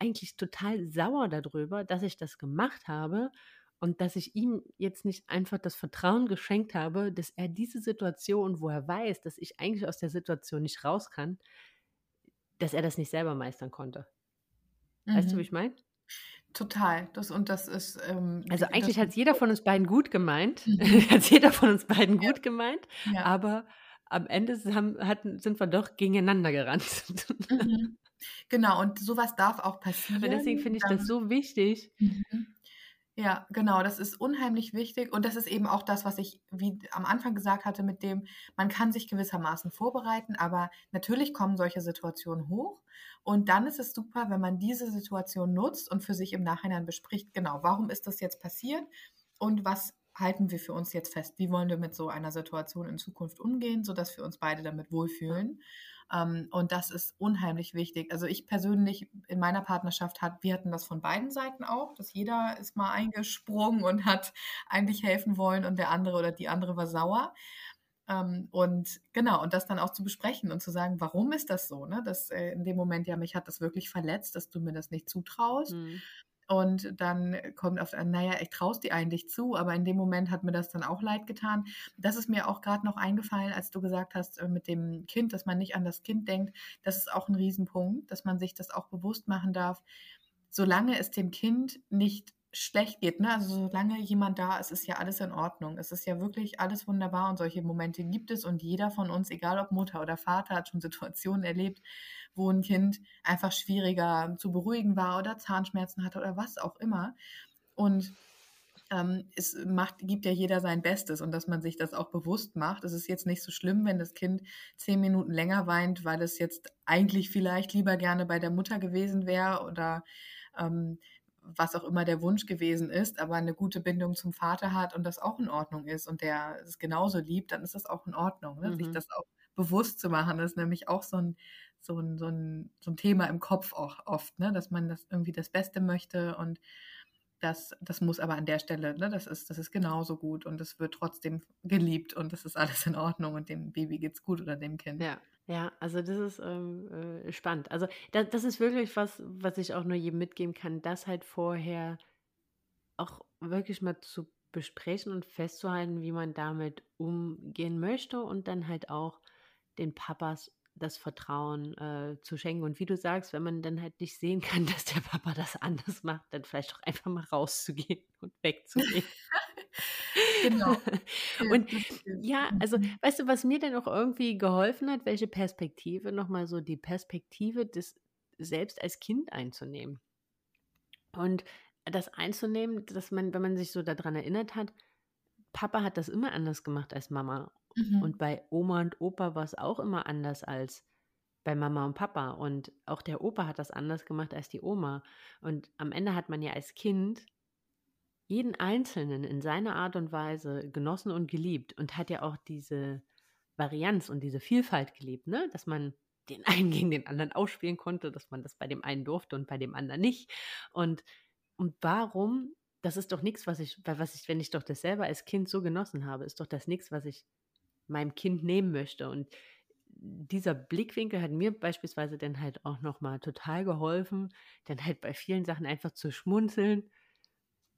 eigentlich total sauer darüber, dass ich das gemacht habe und dass ich ihm jetzt nicht einfach das Vertrauen geschenkt habe, dass er diese Situation, wo er weiß, dass ich eigentlich aus der Situation nicht raus kann, dass er das nicht selber meistern konnte. Weißt du, wie mhm. ich meine? Total. Das, und das ist. Ähm, also eigentlich hat jeder von uns beiden gut gemeint. Mhm. [LAUGHS] hat jeder von uns beiden ja. gut gemeint, ja. aber am Ende haben, hatten, sind wir doch gegeneinander gerannt. Mhm. [LAUGHS] Genau, und sowas darf auch passieren. Und deswegen finde ich das so wichtig. Mhm. Ja, genau, das ist unheimlich wichtig und das ist eben auch das, was ich wie am Anfang gesagt hatte, mit dem man kann sich gewissermaßen vorbereiten, aber natürlich kommen solche Situationen hoch und dann ist es super, wenn man diese Situation nutzt und für sich im Nachhinein bespricht, genau, warum ist das jetzt passiert und was halten wir für uns jetzt fest? Wie wollen wir mit so einer Situation in Zukunft umgehen, sodass wir uns beide damit wohlfühlen? Ähm, und das ist unheimlich wichtig. Also ich persönlich in meiner Partnerschaft hat, wir hatten das von beiden Seiten auch, dass jeder ist mal eingesprungen und hat eigentlich helfen wollen und der andere oder die andere war sauer. Ähm, und genau, und das dann auch zu besprechen und zu sagen, warum ist das so? Ne? Dass äh, in dem Moment, ja, mich hat das wirklich verletzt, dass du mir das nicht zutraust. Mhm. Und dann kommt auf ein, naja, ich traue es dir eigentlich zu, aber in dem Moment hat mir das dann auch leid getan. Das ist mir auch gerade noch eingefallen, als du gesagt hast äh, mit dem Kind, dass man nicht an das Kind denkt. Das ist auch ein Riesenpunkt, dass man sich das auch bewusst machen darf. Solange es dem Kind nicht schlecht geht, ne? Also solange jemand da ist, ist ja alles in Ordnung. Es ist ja wirklich alles wunderbar und solche Momente gibt es und jeder von uns, egal ob Mutter oder Vater, hat schon [LAUGHS] Situationen erlebt, wo ein Kind einfach schwieriger zu beruhigen war oder Zahnschmerzen hatte oder was auch immer. Und ähm, es macht, gibt ja jeder sein Bestes und dass man sich das auch bewusst macht. Es ist jetzt nicht so schlimm, wenn das Kind zehn Minuten länger weint, weil es jetzt eigentlich vielleicht lieber gerne bei der Mutter gewesen wäre oder ähm, was auch immer der Wunsch gewesen ist, aber eine gute Bindung zum Vater hat und das auch in Ordnung ist und der es genauso liebt, dann ist das auch in Ordnung. Ne? Mhm. Sich das auch bewusst zu machen, das ist nämlich auch so ein, so ein, so ein, so ein Thema im Kopf auch oft, ne? dass man das irgendwie das Beste möchte und das, das muss aber an der Stelle, ne, das ist, das ist genauso gut und es wird trotzdem geliebt und das ist alles in Ordnung und dem Baby geht's gut oder dem Kind. Ja, ja, also das ist ähm, äh, spannend. Also das, das ist wirklich was, was ich auch nur jedem mitgeben kann, das halt vorher auch wirklich mal zu besprechen und festzuhalten, wie man damit umgehen möchte und dann halt auch den Papas das Vertrauen äh, zu schenken. Und wie du sagst, wenn man dann halt nicht sehen kann, [LAUGHS] dass der Papa das anders macht, dann vielleicht doch einfach mal rauszugehen und wegzugehen. [LAUGHS] genau. [LAUGHS] und ja, also mhm. weißt du, was mir dann auch irgendwie geholfen hat, welche Perspektive, nochmal so die Perspektive des selbst als Kind einzunehmen. Und das einzunehmen, dass man, wenn man sich so daran erinnert hat, Papa hat das immer anders gemacht als Mama. Mhm. Und bei Oma und Opa war es auch immer anders als bei Mama und Papa. Und auch der Opa hat das anders gemacht als die Oma. Und am Ende hat man ja als Kind jeden Einzelnen in seiner Art und Weise genossen und geliebt und hat ja auch diese Varianz und diese Vielfalt geliebt, ne? Dass man den [LAUGHS] einen gegen den anderen ausspielen konnte, dass man das bei dem einen durfte und bei dem anderen nicht. Und, und warum, das ist doch nichts, was ich, was ich, wenn ich doch das selber als Kind so genossen habe, ist doch das nichts, was ich meinem Kind nehmen möchte. Und dieser Blickwinkel hat mir beispielsweise dann halt auch nochmal total geholfen, dann halt bei vielen Sachen einfach zu schmunzeln,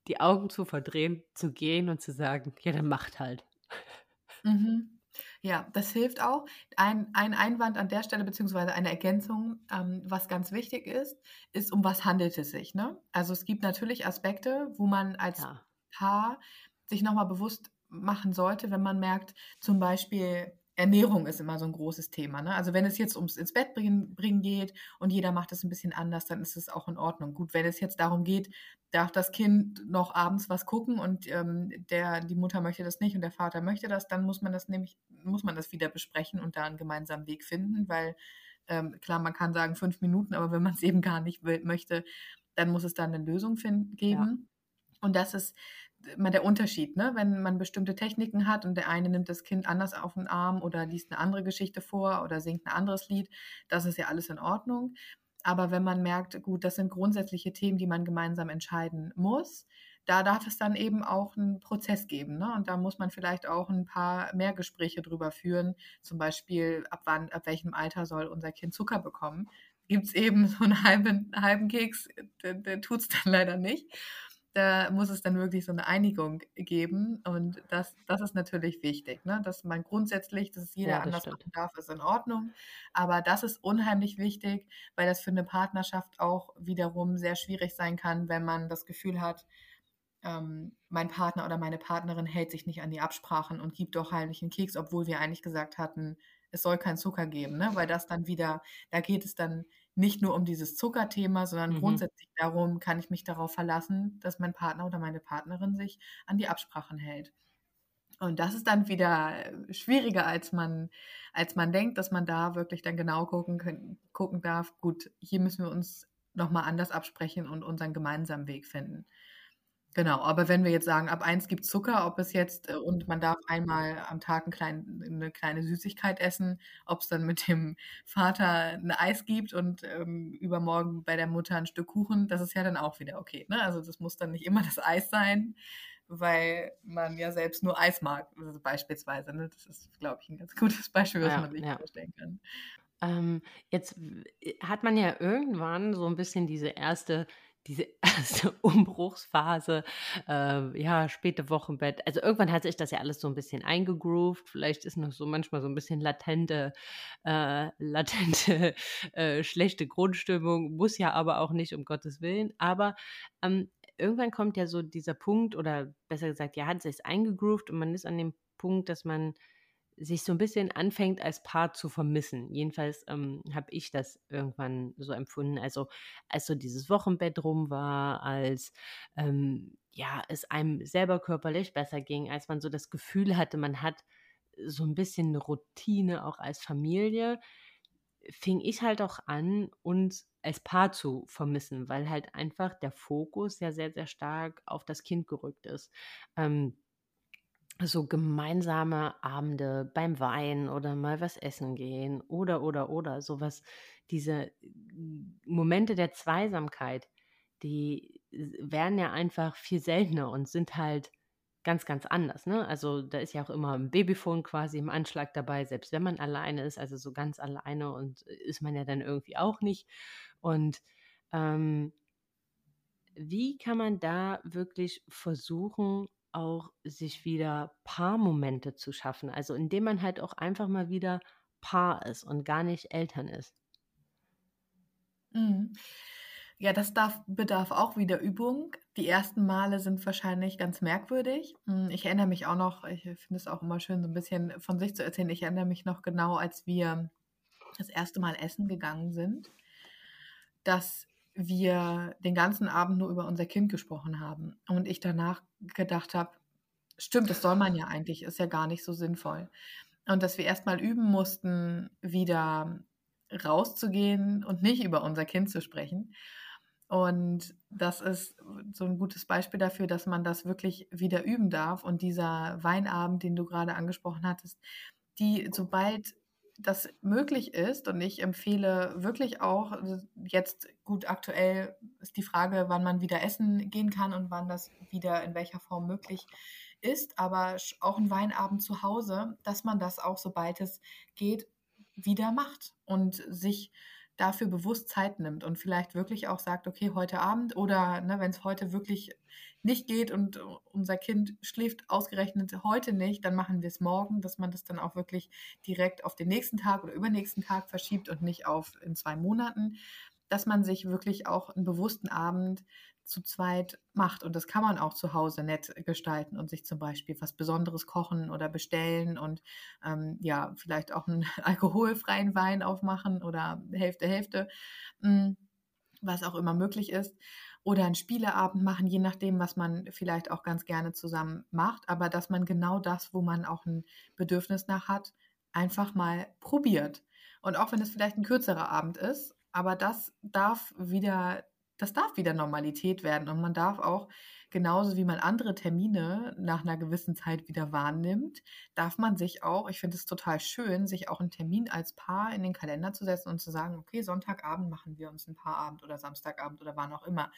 die Augen zu verdrehen, zu gehen und zu sagen, ja, dann macht halt. Mhm. Ja, das hilft auch. Ein, ein Einwand an der Stelle, beziehungsweise eine Ergänzung, ähm, was ganz wichtig ist, ist, um was handelt es sich. Ne? Also es gibt natürlich Aspekte, wo man als ja. Paar sich nochmal bewusst machen sollte, wenn man merkt, zum Beispiel, Ernährung ist immer so ein großes Thema. Ne? Also wenn es jetzt ums ins Bett bringen, bringen geht und jeder macht es ein bisschen anders, dann ist es auch in Ordnung. Gut, wenn es jetzt darum geht, darf das Kind noch abends was gucken und ähm, der die Mutter möchte das nicht und der Vater möchte das, dann muss man das nämlich muss man das wieder besprechen und da einen gemeinsamen Weg finden, weil ähm, klar man kann sagen fünf Minuten, aber wenn man es [LAUGHS] eben gar nicht will, möchte, dann muss es da eine Lösung finden, geben. Ja. Und das ist immer der Unterschied, ne? wenn man bestimmte Techniken hat und der eine nimmt das Kind anders auf den Arm oder liest eine andere Geschichte vor oder singt ein anderes Lied, das ist ja alles in Ordnung. Aber wenn man merkt, gut, das sind grundsätzliche Themen, die man gemeinsam entscheiden muss, da darf es dann eben auch einen Prozess geben. Ne? Und da muss man vielleicht auch ein paar mehr Gespräche drüber führen. Zum Beispiel, ab wann, ab welchem Alter soll unser Kind Zucker bekommen? Gibt es eben so einen halben, halben Keks, der, der tut es dann leider nicht da muss es dann wirklich so eine Einigung geben. Und das, das ist natürlich wichtig, ne? dass man grundsätzlich, dass es jeder ja, anders stimmt. machen darf, ist in Ordnung. Aber das ist unheimlich wichtig, weil das für eine Partnerschaft auch wiederum sehr schwierig sein kann, wenn man das Gefühl hat, ähm, mein Partner oder meine Partnerin hält sich nicht an die Absprachen und gibt doch heimlich einen Keks, obwohl wir eigentlich gesagt hatten, es soll keinen Zucker geben, ne? weil das dann wieder, da geht es dann nicht nur um dieses Zuckerthema, sondern mhm. grundsätzlich darum, kann ich mich darauf verlassen, dass mein Partner oder meine Partnerin sich an die Absprachen hält. Und das ist dann wieder schwieriger, als man, als man denkt, dass man da wirklich dann genau gucken, können, gucken darf. Gut, hier müssen wir uns nochmal anders absprechen und unseren gemeinsamen Weg finden. Genau, aber wenn wir jetzt sagen, ab eins gibt Zucker, ob es jetzt äh, und man darf einmal am Tag ein klein, eine kleine Süßigkeit essen, ob es dann mit dem Vater ein Eis gibt und ähm, übermorgen bei der Mutter ein Stück Kuchen, das ist ja dann auch wieder okay. Ne? Also das muss dann nicht immer das Eis sein, weil man ja selbst nur Eis mag, also beispielsweise. Ne? Das ist, glaube ich, ein ganz gutes Beispiel, was ja, man sich ja. vorstellen kann. Ähm, jetzt hat man ja irgendwann so ein bisschen diese erste diese [LAUGHS] erste Umbruchsphase, äh, ja, späte Wochenbett. Also irgendwann hat sich das ja alles so ein bisschen eingegroovt. Vielleicht ist noch so manchmal so ein bisschen latente, äh, latente, [LAUGHS] äh, schlechte Grundstimmung. Muss ja aber auch nicht, um Gottes Willen. Aber ähm, irgendwann kommt ja so dieser Punkt, oder besser gesagt, ja, hat sich eingegroovt und man ist an dem Punkt, dass man sich so ein bisschen anfängt, als Paar zu vermissen. Jedenfalls ähm, habe ich das irgendwann so empfunden. Also als so dieses Wochenbett rum war, als ähm, ja, es einem selber körperlich besser ging, als man so das Gefühl hatte, man hat so ein bisschen eine Routine auch als Familie, fing ich halt auch an, uns als Paar zu vermissen, weil halt einfach der Fokus ja sehr, sehr stark auf das Kind gerückt ist. Ähm, so gemeinsame Abende beim Wein oder mal was essen gehen oder, oder, oder, sowas, diese Momente der Zweisamkeit, die werden ja einfach viel seltener und sind halt ganz, ganz anders. Ne? Also da ist ja auch immer ein Babyphone quasi im Anschlag dabei, selbst wenn man alleine ist, also so ganz alleine und ist man ja dann irgendwie auch nicht. Und ähm, wie kann man da wirklich versuchen, auch sich wieder Paarmomente zu schaffen. Also indem man halt auch einfach mal wieder Paar ist und gar nicht Eltern ist. Mhm. Ja, das darf, bedarf auch wieder Übung. Die ersten Male sind wahrscheinlich ganz merkwürdig. Hm, ich erinnere mich auch noch, ich finde es auch immer schön, so ein bisschen von sich zu erzählen. Ich erinnere mich noch genau, als wir das erste Mal essen gegangen sind, dass wir den ganzen Abend nur über unser Kind gesprochen haben und ich danach gedacht habe, stimmt, das soll man ja eigentlich, ist ja gar nicht so sinnvoll. Und dass wir erstmal üben mussten, wieder rauszugehen und nicht über unser Kind zu sprechen. Und das ist so ein gutes Beispiel dafür, dass man das wirklich wieder üben darf. Und dieser Weinabend, den du gerade angesprochen hattest, die, sobald das möglich ist und ich empfehle wirklich auch, jetzt gut aktuell ist die Frage, wann man wieder essen gehen kann und wann das wieder in welcher Form möglich ist, aber auch ein Weinabend zu Hause, dass man das auch, sobald es geht, wieder macht und sich dafür bewusst Zeit nimmt und vielleicht wirklich auch sagt, okay, heute Abend oder ne, wenn es heute wirklich nicht geht und unser Kind schläft ausgerechnet heute nicht, dann machen wir es morgen, dass man das dann auch wirklich direkt auf den nächsten Tag oder übernächsten Tag verschiebt und nicht auf in zwei Monaten, dass man sich wirklich auch einen bewussten Abend zu zweit macht. Und das kann man auch zu Hause nett gestalten und sich zum Beispiel was Besonderes kochen oder bestellen und ähm, ja, vielleicht auch einen [LAUGHS] alkoholfreien Wein aufmachen oder Hälfte, Hälfte, mh, hm, was auch immer möglich ist. Oder einen Spieleabend machen, je nachdem, was man vielleicht auch ganz gerne zusammen macht. Aber dass man genau das, wo man auch ein Bedürfnis nach hat, einfach mal probiert. Und auch wenn es vielleicht ein kürzerer Abend ist, aber das darf wieder das darf wieder Normalität werden und man darf auch genauso wie man andere Termine nach einer gewissen Zeit wieder wahrnimmt, darf man sich auch, ich finde es total schön, sich auch einen Termin als Paar in den Kalender zu setzen und zu sagen, okay, Sonntagabend machen wir uns ein Paarabend oder Samstagabend oder wann auch immer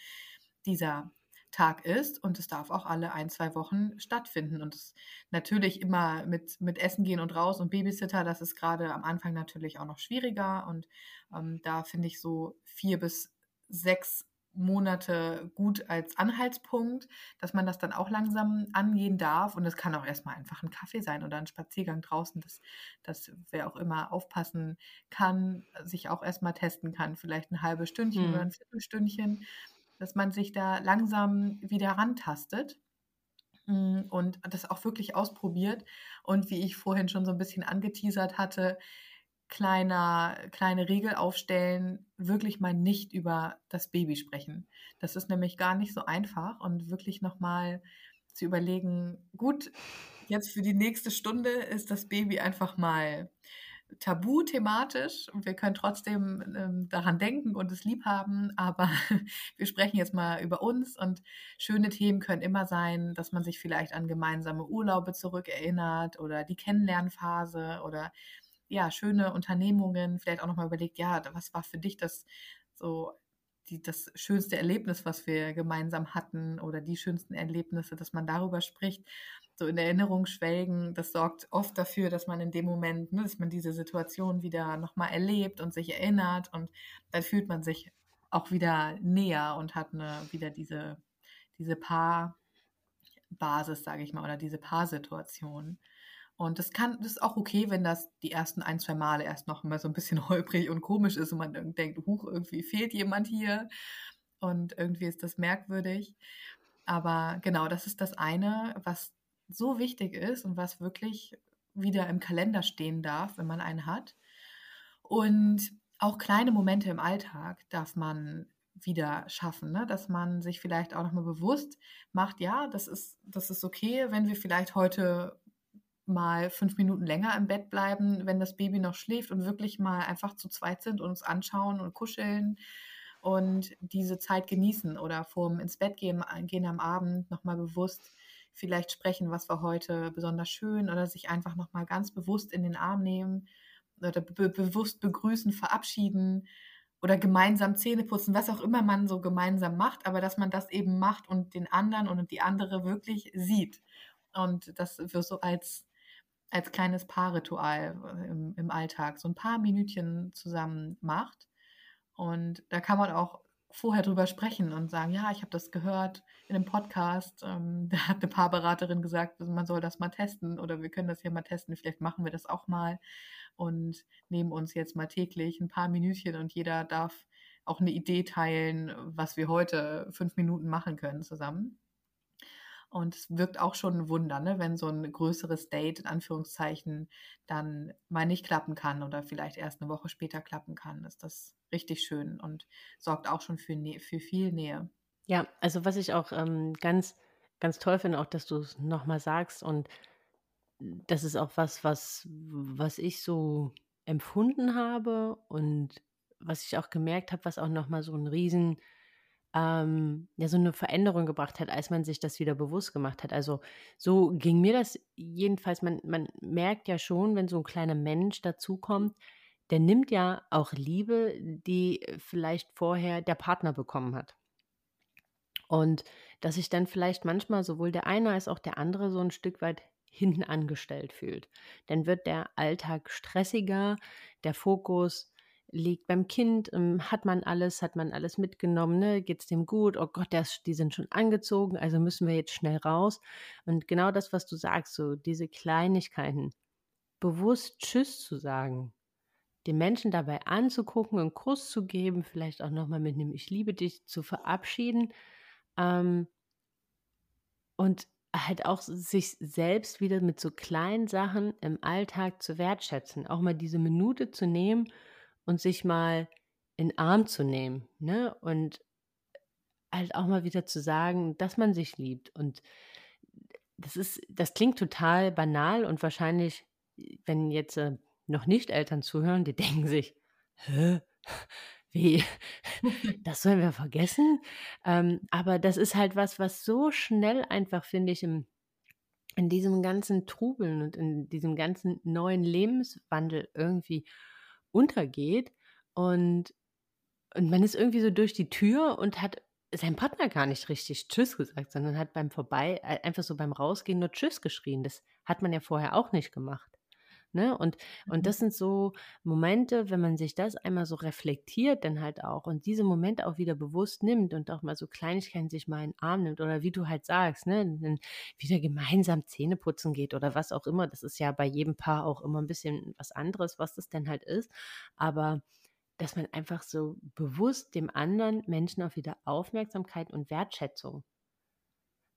dieser Tag ist und es darf auch alle ein, zwei Wochen stattfinden. Und es natürlich immer mit, mit Essen gehen und raus und Babysitter, das ist gerade am Anfang natürlich auch noch schwieriger und ähm, da finde ich so vier bis sechs Monate gut als Anhaltspunkt, dass man das dann auch langsam angehen darf. Und es kann auch erstmal einfach ein Kaffee sein oder ein Spaziergang draußen, dass, dass wer auch immer aufpassen kann, sich auch erstmal testen kann, vielleicht ein halbes Stündchen hm. oder ein Viertelstündchen, dass man sich da langsam wieder rantastet hm, und das auch wirklich ausprobiert. Und wie ich vorhin schon so ein bisschen angeteasert hatte, kleiner, kleine Regel aufstellen, wirklich mal nicht über das Baby sprechen. Das ist nämlich gar nicht so einfach und wirklich nochmal zu überlegen, gut, jetzt für die nächste Stunde ist das Baby einfach mal tabu thematisch und wir können trotzdem ähm, daran denken und es lieb haben, aber [LAUGHS] wir sprechen jetzt mal über uns und schöne Themen können immer sein, dass man sich vielleicht an gemeinsame Urlaube zurückerinnert oder die Kennenlernphase oder ja, schöne Unternehmungen, vielleicht auch nochmal überlegt, ja, was war für dich das so die, das schönste Erlebnis, was wir gemeinsam hatten oder die schönsten Erlebnisse, dass man darüber spricht, so in Erinnerung schwelgen, das sorgt oft dafür, dass man in dem Moment, ne, dass man diese Situation wieder nochmal erlebt und sich erinnert und dann fühlt man sich auch wieder näher und hat eine, wieder diese, diese Paarbasis, sage ich mal, oder diese Paarsituation. Und das kann, das ist auch okay, wenn das die ersten ein, zwei Male erst noch mal so ein bisschen [LAUGHS] holprig und komisch ist und man denkt, huch, irgendwie fehlt jemand hier und irgendwie ist das merkwürdig. Aber genau, das ist das eine, was so wichtig ist und was wirklich wieder im Kalender stehen darf, wenn man einen hat. Und auch kleine Momente im Alltag darf man wieder schaffen, ne? dass man sich vielleicht auch nochmal bewusst macht, ja, das ist, das ist okay, wenn wir vielleicht heute mal fünf Minuten länger im Bett bleiben, wenn das Baby noch schläft und wirklich mal einfach zu zweit sind und uns anschauen und kuscheln und diese Zeit genießen oder vorm ins Bett gehen, gehen am Abend nochmal bewusst vielleicht sprechen, was war heute besonders schön oder sich einfach nochmal ganz bewusst in den Arm nehmen oder be bewusst begrüßen, verabschieden oder gemeinsam Zähne putzen, was auch immer man so gemeinsam macht, aber dass man das eben macht und den anderen und die andere wirklich sieht. Und das wird so als als kleines Paarritual äh, im, im Alltag so ein paar Minütchen zusammen macht. Und da kann man auch vorher drüber sprechen und sagen, ja, ich habe das gehört in einem Podcast, ähm, [LAUGHS] da hat eine Paarberaterin gesagt, man soll das mal testen oder wir können das hier mal testen, vielleicht machen wir das auch mal und nehmen uns jetzt mal täglich ein paar Minütchen und jeder darf auch eine Idee teilen, was wir heute fünf Minuten machen können zusammen. Und es wirkt auch schon ein Wunder, ne, wenn so ein größeres Date in Anführungszeichen dann mal nicht klappen kann oder vielleicht erst eine Woche später klappen kann, ist das richtig schön und sorgt auch schon für, Nä für viel Nähe. Ja, also was ich auch ähm, ganz, ganz toll finde, auch dass du es nochmal sagst und das ist auch was, was, was ich so empfunden habe und was ich auch gemerkt habe, was auch nochmal so ein riesen ähm, ja so eine Veränderung gebracht hat, als man sich das wieder bewusst gemacht hat. Also so ging mir das jedenfalls. Man, man merkt ja schon, wenn so ein kleiner Mensch dazukommt, der nimmt ja auch Liebe, die vielleicht vorher der Partner bekommen hat. Und dass sich dann vielleicht manchmal sowohl der eine als auch der andere so ein Stück weit hinten angestellt fühlt. Dann wird der Alltag stressiger, der Fokus liegt beim Kind, ähm, hat man alles, hat man alles mitgenommen, ne? geht's dem gut? Oh Gott, das, die sind schon angezogen, also müssen wir jetzt schnell raus. Und genau das, was du sagst, so diese Kleinigkeiten, bewusst Tschüss zu sagen, den Menschen dabei anzugucken, einen Kuss zu geben, vielleicht auch nochmal mit einem Ich liebe dich zu verabschieden ähm, und halt auch sich selbst wieder mit so kleinen Sachen im Alltag zu wertschätzen, auch mal diese Minute zu nehmen und sich mal in Arm zu nehmen, ne? Und halt auch mal wieder zu sagen, dass man sich liebt. Und das ist, das klingt total banal und wahrscheinlich, wenn jetzt äh, noch nicht Eltern zuhören, die [LAUGHS] denken sich, hä? [LAUGHS] Wie? [LAUGHS] Das sollen wir vergessen? Ähm, aber das ist halt was, was so schnell einfach, finde ich, im, in diesem ganzen Trubeln und in diesem ganzen neuen Lebenswandel irgendwie untergeht. Und, und man ist irgendwie so durch die Tür und hat seinem Partner gar nicht richtig Tschüss gesagt, sondern hat beim Vorbei, äh, einfach so beim Rausgehen nur Tschüss geschrien. Das hat man ja vorher auch nicht gemacht. Ne? Und, mhm. und das sind so Momente, wenn man sich das einmal so reflektiert, dann halt auch und diese Momente auch wieder bewusst nimmt und auch mal so Kleinigkeiten sich mal in den Arm nimmt oder wie du halt sagst, ne, dann wieder gemeinsam Zähne putzen geht oder was auch immer. Das ist ja bei jedem Paar auch immer ein bisschen was anderes, was das denn halt ist. Aber dass man einfach so bewusst dem anderen Menschen auch wieder Aufmerksamkeit und Wertschätzung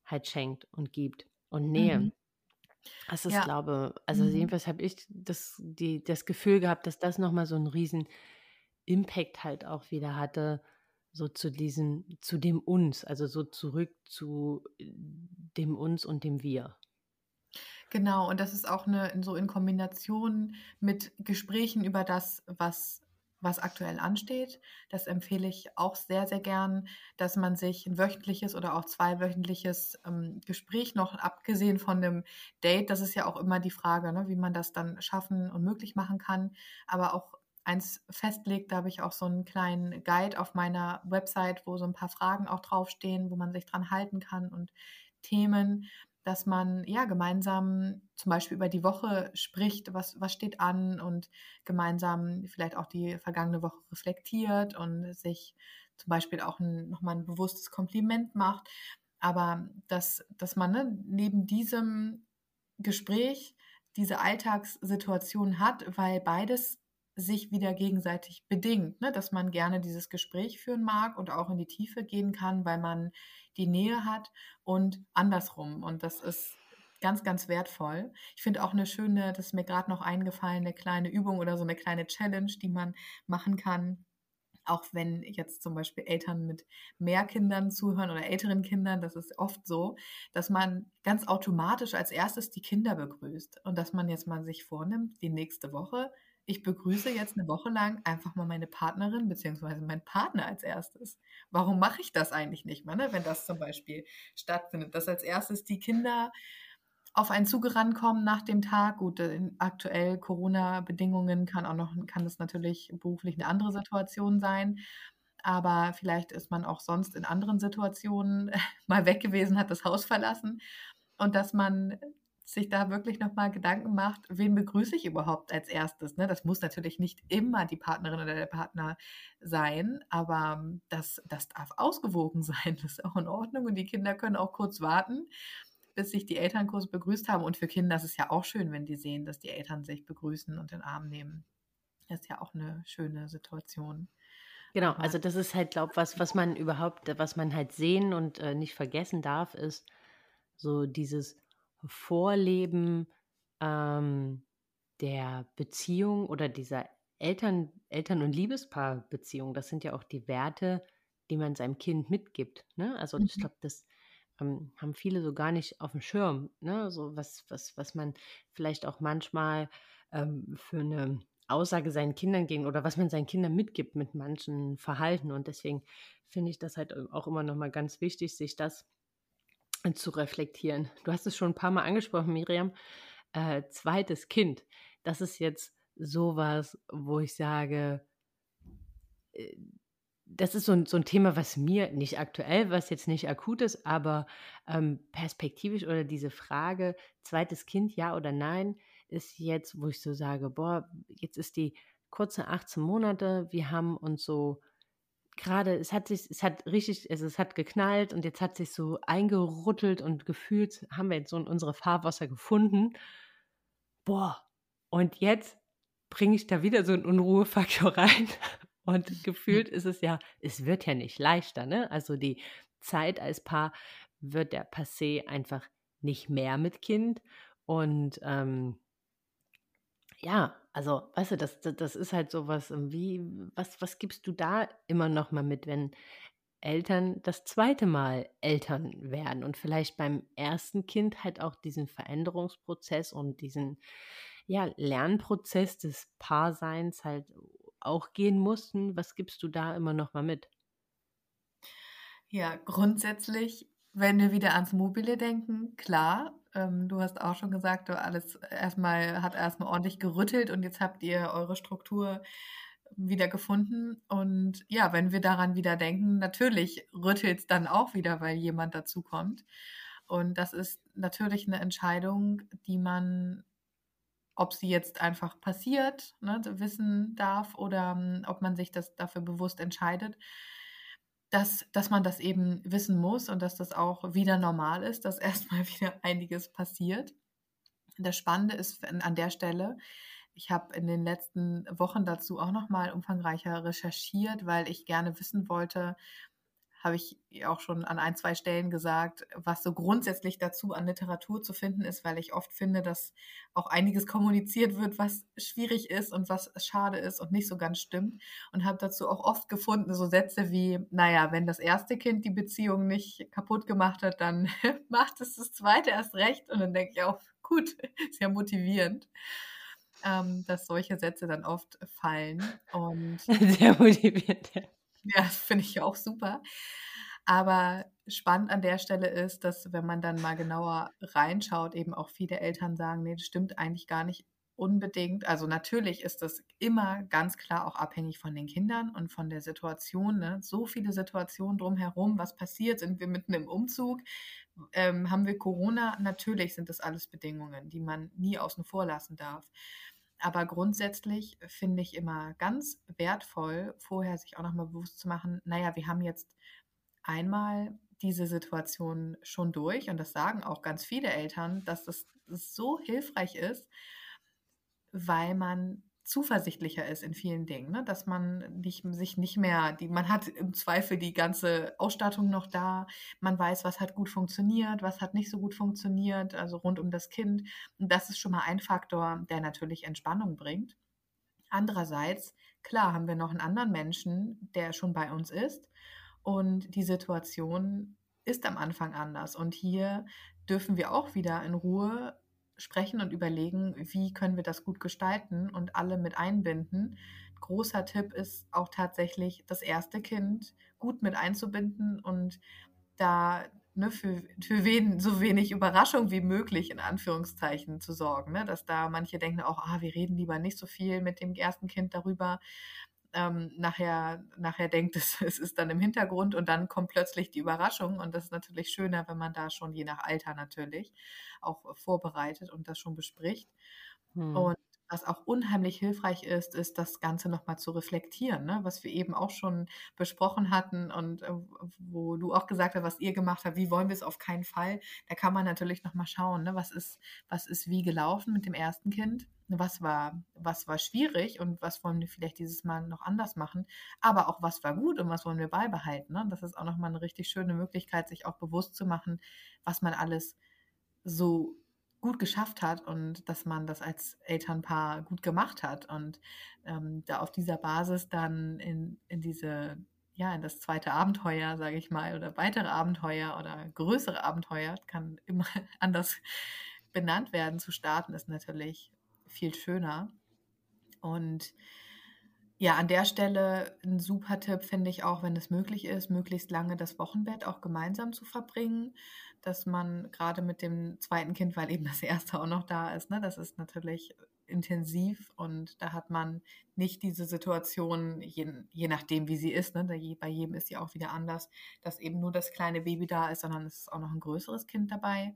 halt schenkt und gibt und Nähe. Mhm. Das ist, ja. glaube, also mhm. jedenfalls habe ich das, die, das Gefühl gehabt, dass das nochmal so einen riesen Impact halt auch wieder hatte, so zu diesem, zu dem uns, also so zurück zu dem uns und dem wir. Genau, und das ist auch eine, so in Kombination mit Gesprächen über das, was was aktuell ansteht. Das empfehle ich auch sehr, sehr gern, dass man sich ein wöchentliches oder auch zweiwöchentliches ähm, Gespräch noch, abgesehen von dem Date, das ist ja auch immer die Frage, ne, wie man das dann schaffen und möglich machen kann, aber auch eins festlegt, da habe ich auch so einen kleinen Guide auf meiner Website, wo so ein paar Fragen auch draufstehen, wo man sich dran halten kann und Themen dass man ja gemeinsam zum Beispiel über die Woche spricht, was, was steht an und gemeinsam vielleicht auch die vergangene Woche reflektiert und sich zum Beispiel auch ein, nochmal ein bewusstes Kompliment macht. Aber dass, dass man ne, neben diesem Gespräch diese Alltagssituation hat, weil beides sich wieder gegenseitig bedingt, ne? dass man gerne dieses Gespräch führen mag und auch in die Tiefe gehen kann, weil man die Nähe hat und andersrum. Und das ist ganz, ganz wertvoll. Ich finde auch eine schöne, das ist mir gerade noch eingefallen, eine kleine Übung oder so eine kleine Challenge, die man machen kann. Auch wenn jetzt zum Beispiel Eltern mit mehr Kindern zuhören oder älteren Kindern, das ist oft so, dass man ganz automatisch als erstes die Kinder begrüßt und dass man jetzt mal sich vornimmt, die nächste Woche ich begrüße jetzt eine Woche lang einfach mal meine Partnerin beziehungsweise meinen Partner als erstes. Warum mache ich das eigentlich nicht mal, ne? wenn das zum Beispiel stattfindet, dass als erstes die Kinder auf einen zugerannt kommen nach dem Tag. Gut, in aktuell Corona-Bedingungen kann auch noch, kann das natürlich beruflich eine andere Situation sein. Aber vielleicht ist man auch sonst in anderen Situationen [LAUGHS] mal weg gewesen, hat das Haus verlassen. Und dass man sich da wirklich nochmal Gedanken macht, wen begrüße ich überhaupt als erstes. Ne? Das muss natürlich nicht immer die Partnerin oder der Partner sein, aber das, das darf ausgewogen [LAUGHS] sein. Das ist auch in Ordnung und die Kinder können auch kurz warten, bis sich die Eltern kurz begrüßt haben. Und für Kinder ist es ja auch schön, wenn die sehen, dass die Eltern sich begrüßen und den Arm nehmen. Das ist ja auch eine schöne Situation. Genau, also das ist halt, glaube ich, was, was man überhaupt, was man halt sehen und äh, nicht vergessen darf, ist so dieses Vorleben ähm, der Beziehung oder dieser Eltern, Eltern- und Liebespaarbeziehung. Das sind ja auch die Werte, die man seinem Kind mitgibt. Ne? Also mhm. ich glaube, das ähm, haben viele so gar nicht auf dem Schirm. Ne? So was, was, was man vielleicht auch manchmal ähm, für eine Aussage seinen Kindern gegen oder was man seinen Kindern mitgibt mit manchen Verhalten. Und deswegen finde ich das halt auch immer nochmal ganz wichtig, sich das zu reflektieren. Du hast es schon ein paar Mal angesprochen, Miriam. Äh, zweites Kind. Das ist jetzt sowas, wo ich sage, äh, das ist so ein, so ein Thema, was mir nicht aktuell, was jetzt nicht akut ist, aber ähm, perspektivisch oder diese Frage, zweites Kind, ja oder nein, ist jetzt, wo ich so sage, boah, jetzt ist die kurze 18 Monate, wir haben uns so gerade, es hat sich, es hat richtig, also es hat geknallt und jetzt hat sich so eingerüttelt und gefühlt, haben wir jetzt so unsere Fahrwasser gefunden. Boah, und jetzt bringe ich da wieder so einen Unruhefaktor [LAUGHS] rein. Und gefühlt ist es ja, es wird ja nicht leichter, ne? Also die Zeit als Paar wird der Passé einfach nicht mehr mit Kind. Und ähm, ja, also, weißt du, das, das ist halt so was, ähm, wie, was, was gibst du da immer noch mal mit, wenn Eltern das zweite Mal Eltern werden und vielleicht beim ersten Kind halt auch diesen Veränderungsprozess und diesen ja, Lernprozess des Paarseins halt auch gehen mussten. Was gibst du da immer noch mal mit? Ja, grundsätzlich, wenn wir wieder ans Mobile denken, klar, ähm, du hast auch schon gesagt, du alles erstmal hat erstmal ordentlich gerüttelt und jetzt habt ihr eure Struktur wieder gefunden. Und ja, wenn wir daran wieder denken, natürlich rüttelt es dann auch wieder, weil jemand dazukommt. Und das ist natürlich eine Entscheidung, die man, ob sie jetzt einfach passiert, ne, wissen darf oder ähm, ob man sich das dafür bewusst entscheidet dass, dass man das eben wissen muss und dass das auch wieder normal ist, dass [LAUGHS] erstmal wieder einiges passiert. Das Spannende ist an der Stelle, ich habe in den letzten Wochen dazu auch noch mal umfangreicher recherchiert, weil ich gerne wissen wollte, habe ich auch schon an ein, zwei Stellen gesagt, was so grundsätzlich dazu an Literatur zu finden ist, weil ich oft finde, dass auch einiges kommuniziert wird, was schwierig ist und was schade ist und nicht so ganz stimmt. Und habe dazu auch oft gefunden, so Sätze wie, naja, wenn das erste Kind die Beziehung nicht kaputt gemacht hat, dann [LAUGHS] macht es das zweite erst recht. Und dann denke ich auch, gut, [LAUGHS] ist ja motivierend. Ähm, dass solche Sätze dann oft fallen. Und [LAUGHS] Sehr motivierend, [LAUGHS] ja. Das finde ich auch super. Aber spannend an der Stelle ist, dass wenn man dann mal genauer reinschaut, eben auch viele Eltern sagen, nee, das stimmt eigentlich gar nicht unbedingt. Also natürlich ist das immer ganz klar auch abhängig von den Kindern und von der Situation. Ne? So viele Situationen drumherum, was passiert, sind wir mitten im Umzug, ähm, haben wir Corona. Natürlich sind das alles Bedingungen, die man nie außen vor lassen darf. Aber grundsätzlich finde ich immer ganz wertvoll, vorher sich auch nochmal bewusst zu machen, naja, wir haben jetzt einmal diese Situation schon durch und das sagen auch ganz viele Eltern, dass das so hilfreich ist, weil man zuversichtlicher ist in vielen Dingen, ne? dass man nicht, sich nicht mehr, die, man hat im Zweifel die ganze Ausstattung noch da, man weiß, was hat gut funktioniert, was hat nicht so gut funktioniert, also rund um das Kind. Und das ist schon mal ein Faktor, der natürlich Entspannung bringt. Andererseits, klar, haben wir noch einen anderen Menschen, der schon bei uns ist und die Situation ist am Anfang anders. Und hier dürfen wir auch wieder in Ruhe sprechen und überlegen, wie können wir das gut gestalten und alle mit einbinden. Großer Tipp ist auch tatsächlich, das erste Kind gut mit einzubinden und da ne, für, für wen, so wenig Überraschung wie möglich in Anführungszeichen zu sorgen. Ne? Dass da manche denken auch, ah, wir reden lieber nicht so viel mit dem ersten Kind darüber ähm, nachher, nachher denkt, [LAUGHS] es, es ist dann im Hintergrund und dann kommt plötzlich die Überraschung. Und das ist natürlich schöner, wenn man da schon je nach Alter natürlich auch vorbereitet und das schon bespricht. Hm. Und was auch unheimlich hilfreich ist, ist das Ganze nochmal zu reflektieren, ne? was wir eben auch schon besprochen hatten und äh, wo du auch gesagt hast, was ihr gemacht habt, wie wollen wir es auf keinen Fall. Da kann man natürlich nochmal schauen, ne? was, ist, was ist wie gelaufen mit dem ersten Kind, was war, was war schwierig und was wollen wir vielleicht dieses Mal noch anders machen, aber auch was war gut und was wollen wir beibehalten. Ne? Das ist auch nochmal eine richtig schöne Möglichkeit, sich auch bewusst zu machen, was man alles so gut geschafft hat und dass man das als Elternpaar gut gemacht hat. Und ähm, da auf dieser Basis dann in, in diese ja in das zweite Abenteuer sage ich mal oder weitere Abenteuer oder größere Abenteuer kann immer [LAUGHS] anders benannt werden zu starten ist natürlich viel schöner. Und ja, an der Stelle ein super Tipp finde ich auch, wenn es möglich ist, möglichst lange das Wochenbett auch gemeinsam zu verbringen, dass man gerade mit dem zweiten Kind, weil eben das erste auch noch da ist, ne, das ist natürlich intensiv und da hat man nicht diese Situation, je, je nachdem wie sie ist, ne, bei jedem ist sie auch wieder anders, dass eben nur das kleine Baby da ist, sondern es ist auch noch ein größeres Kind dabei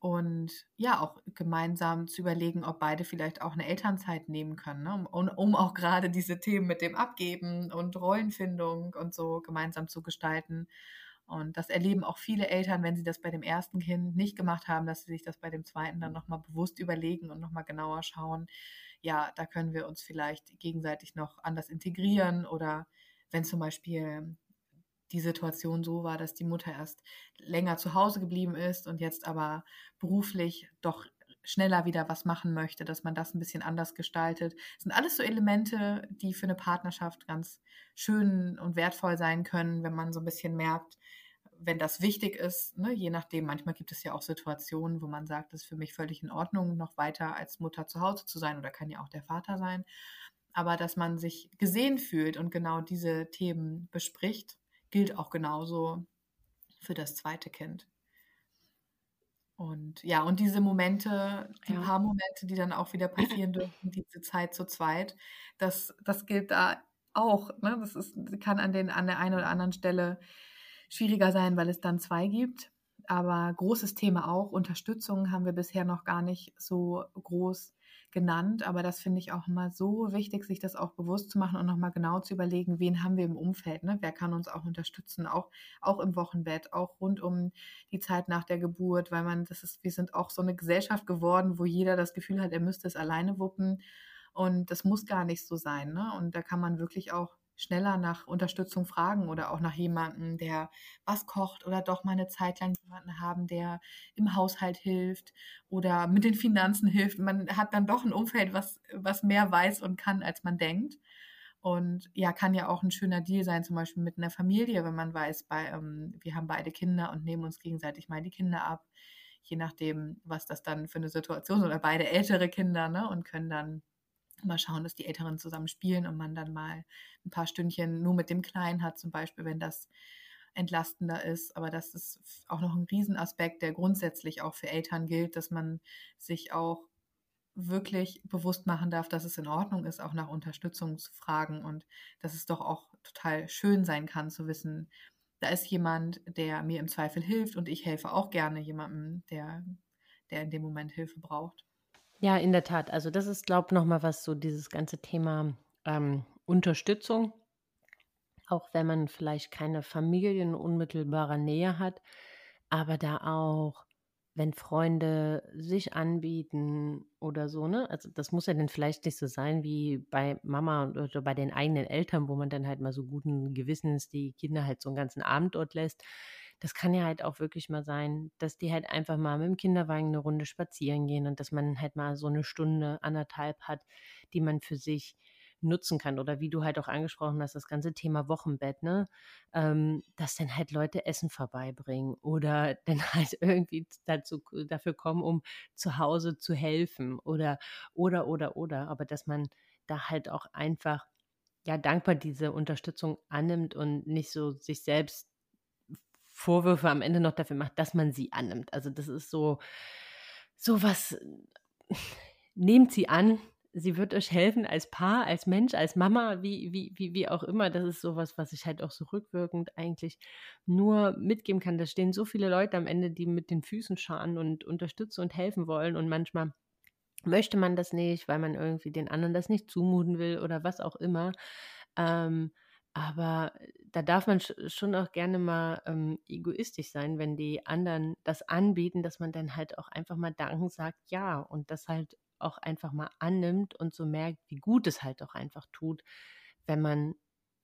und ja, auch gemeinsam zu überlegen, ob beide vielleicht auch eine Elternzeit nehmen können, ne? um, um auch gerade diese Themen mit dem Abgeben und Rollenfindung und so gemeinsam zu gestalten. Und das erleben auch viele Eltern, wenn sie das bei dem ersten Kind nicht gemacht haben, dass sie sich das bei dem zweiten dann nochmal bewusst überlegen und nochmal genauer schauen. Ja, da können wir uns vielleicht gegenseitig noch anders integrieren oder wenn zum Beispiel die Situation so war, dass die Mutter erst länger zu Hause geblieben ist und jetzt aber beruflich doch schneller wieder was machen möchte, dass man das ein bisschen anders gestaltet. Das sind alles so Elemente, die für eine Partnerschaft ganz schön und wertvoll sein können, wenn man so ein bisschen merkt, wenn das wichtig ist, ne, je nachdem, manchmal gibt es ja auch Situationen, wo man sagt, es ist für mich völlig in Ordnung, noch weiter als Mutter zu Hause zu sein oder kann ja auch der Vater sein. Aber dass man sich gesehen fühlt und genau diese Themen bespricht, gilt auch genauso für das zweite Kind. Und ja, und diese Momente, die ja. paar Momente, die dann auch wieder passieren dürfen, diese Zeit zu zweit, das, das gilt da auch. Ne? Das ist, kann an, den, an der einen oder anderen Stelle schwieriger sein, weil es dann zwei gibt. Aber großes Thema auch. Unterstützung haben wir bisher noch gar nicht so groß genannt, aber das finde ich auch mal so wichtig, sich das auch bewusst zu machen und nochmal genau zu überlegen, wen haben wir im Umfeld, ne? wer kann uns auch unterstützen, auch, auch im Wochenbett, auch rund um die Zeit nach der Geburt, weil man, das ist, wir sind auch so eine Gesellschaft geworden, wo jeder das Gefühl hat, er müsste es alleine wuppen. Und das muss gar nicht so sein. Ne? Und da kann man wirklich auch schneller nach Unterstützung fragen oder auch nach jemandem, der was kocht oder doch mal eine Zeit lang jemanden haben, der im Haushalt hilft oder mit den Finanzen hilft. Man hat dann doch ein Umfeld, was, was mehr weiß und kann, als man denkt. Und ja, kann ja auch ein schöner Deal sein, zum Beispiel mit einer Familie, wenn man weiß, bei, ähm, wir haben beide Kinder und nehmen uns gegenseitig mal die Kinder ab, je nachdem, was das dann für eine Situation ist, oder beide ältere Kinder, ne, und können dann mal schauen, dass die Älteren zusammen spielen und man dann mal ein paar Stündchen nur mit dem Kleinen hat, zum Beispiel, wenn das entlastender ist. Aber das ist auch noch ein Riesenaspekt, der grundsätzlich auch für Eltern gilt, dass man sich auch wirklich bewusst machen darf, dass es in Ordnung ist, auch nach Unterstützung zu fragen und dass es doch auch total schön sein kann zu wissen, da ist jemand, der mir im Zweifel hilft und ich helfe auch gerne jemandem, der, der in dem Moment Hilfe braucht. Ja, in der Tat. Also das ist, glaube ich, nochmal was so dieses ganze Thema ähm, Unterstützung. Auch wenn man vielleicht keine Familie in unmittelbarer Nähe hat, aber da auch, wenn Freunde sich anbieten oder so, ne? Also das muss ja dann vielleicht nicht so sein wie bei Mama oder bei den eigenen Eltern, wo man dann halt mal so guten Gewissens die Kinder halt so einen ganzen Abend dort lässt das kann ja halt auch wirklich mal sein, dass die halt einfach mal mit dem Kinderwagen eine Runde spazieren gehen und dass man halt mal so eine Stunde, anderthalb hat, die man für sich nutzen kann. Oder wie du halt auch angesprochen hast, das ganze Thema Wochenbett, ne? Ähm, dass dann halt Leute Essen vorbeibringen oder [LAUGHS] dann halt irgendwie dazu, dafür kommen, um zu Hause zu helfen oder, oder, oder, oder. Aber dass man da halt auch einfach ja dankbar diese Unterstützung annimmt und nicht so sich selbst Vorwürfe am Ende noch dafür macht, dass man sie annimmt. Also das ist so, so was, nehmt sie an, sie wird euch helfen als Paar, als Mensch, als Mama, wie, wie, wie, wie auch immer. Das ist sowas, was ich halt auch so rückwirkend eigentlich nur mitgeben kann. Da stehen so viele Leute am Ende, die mit den Füßen scharen und unterstützen und helfen wollen. Und manchmal möchte man das nicht, weil man irgendwie den anderen das nicht zumuten will oder was auch immer. Ähm, aber äh, da darf man schon auch gerne mal ähm, egoistisch sein, wenn die anderen das anbieten, dass man dann halt auch einfach mal Danken sagt, ja, und das halt auch einfach mal annimmt und so merkt, wie gut es halt auch einfach tut, wenn man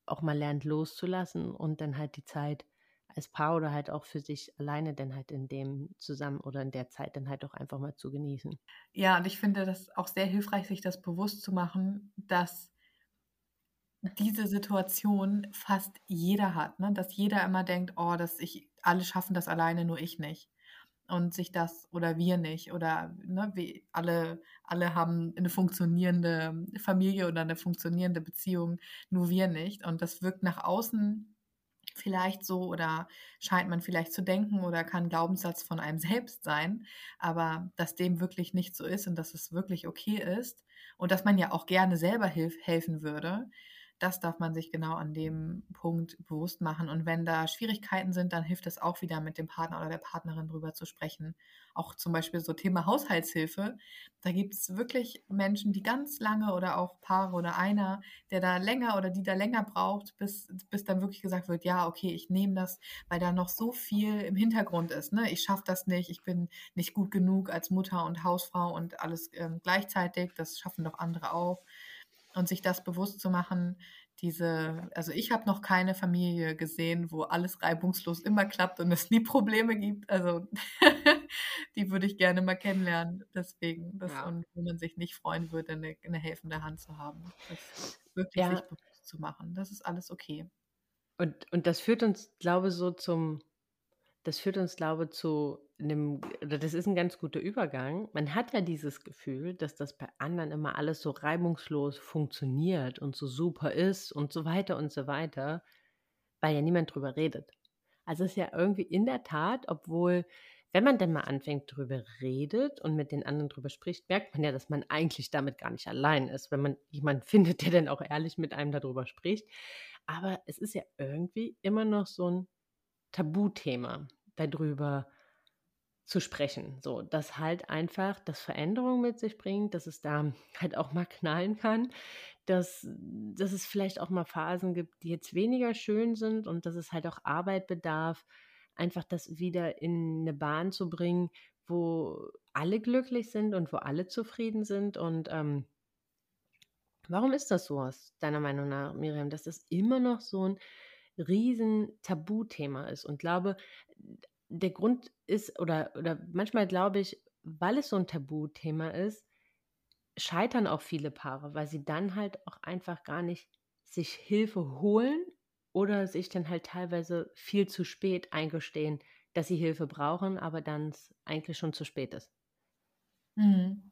auch mal lernt loszulassen und dann halt die Zeit als Paar oder halt auch für sich alleine dann halt in dem zusammen oder in der Zeit dann halt auch einfach mal zu genießen. Ja, und ich finde das auch sehr hilfreich, sich das bewusst zu machen, dass diese Situation fast jeder hat, ne? dass jeder immer denkt, oh, dass ich, alle schaffen das alleine, nur ich nicht. und sich das oder wir nicht oder ne, wir alle, alle haben eine funktionierende Familie oder eine funktionierende Beziehung, nur wir nicht. Und das wirkt nach außen vielleicht so oder scheint man vielleicht zu denken oder kann Glaubenssatz von einem selbst sein, aber dass dem wirklich nicht so ist und dass es wirklich okay ist und dass man ja auch gerne selber hilf helfen würde, das darf man sich genau an dem Punkt bewusst machen. Und wenn da Schwierigkeiten sind, dann hilft es auch wieder mit dem Partner oder der Partnerin drüber zu sprechen. Auch zum Beispiel so Thema Haushaltshilfe. Da gibt es wirklich Menschen, die ganz lange oder auch Paare oder einer, der da länger oder die da länger braucht, bis, bis dann wirklich gesagt wird, ja, okay, ich nehme das, weil da noch so viel im Hintergrund ist. Ne? Ich schaffe das nicht, ich bin nicht gut genug als Mutter und Hausfrau und alles ähm, gleichzeitig. Das schaffen doch andere auch und sich das bewusst zu machen, diese, also ich habe noch keine Familie gesehen, wo alles reibungslos immer klappt und es nie Probleme gibt. Also [LAUGHS] die würde ich gerne mal kennenlernen. Deswegen, das, ja. und wo man sich nicht freuen würde, eine, eine helfende Hand zu haben. Das wirklich ja. sich bewusst zu machen. Das ist alles okay. Und, und das führt uns, glaube ich, so zum, das führt uns, glaube ich, zu einem, das ist ein ganz guter Übergang. Man hat ja dieses Gefühl, dass das bei anderen immer alles so reibungslos funktioniert und so super ist und so weiter und so weiter, weil ja niemand drüber redet. Also es ist ja irgendwie in der Tat, obwohl, wenn man dann mal anfängt drüber redet und mit den anderen drüber spricht, merkt man ja, dass man eigentlich damit gar nicht allein ist, wenn man jemanden [LAUGHS] findet, der dann auch ehrlich mit einem darüber spricht. Aber es ist ja irgendwie immer noch so ein Tabuthema, darüber zu sprechen. So, dass halt einfach das Veränderung mit sich bringt, dass es da halt auch mal knallen kann, dass, dass es vielleicht auch mal Phasen gibt, die jetzt weniger schön sind und dass es halt auch Arbeit bedarf, einfach das wieder in eine Bahn zu bringen, wo alle glücklich sind und wo alle zufrieden sind. Und ähm, warum ist das so aus deiner Meinung nach, Miriam, dass das immer noch so ein riesen Tabuthema ist? Und glaube, der Grund ist, oder, oder manchmal glaube ich, weil es so ein Tabuthema ist, scheitern auch viele Paare, weil sie dann halt auch einfach gar nicht sich Hilfe holen oder sich dann halt teilweise viel zu spät eingestehen, dass sie Hilfe brauchen, aber dann eigentlich schon zu spät ist. Mhm.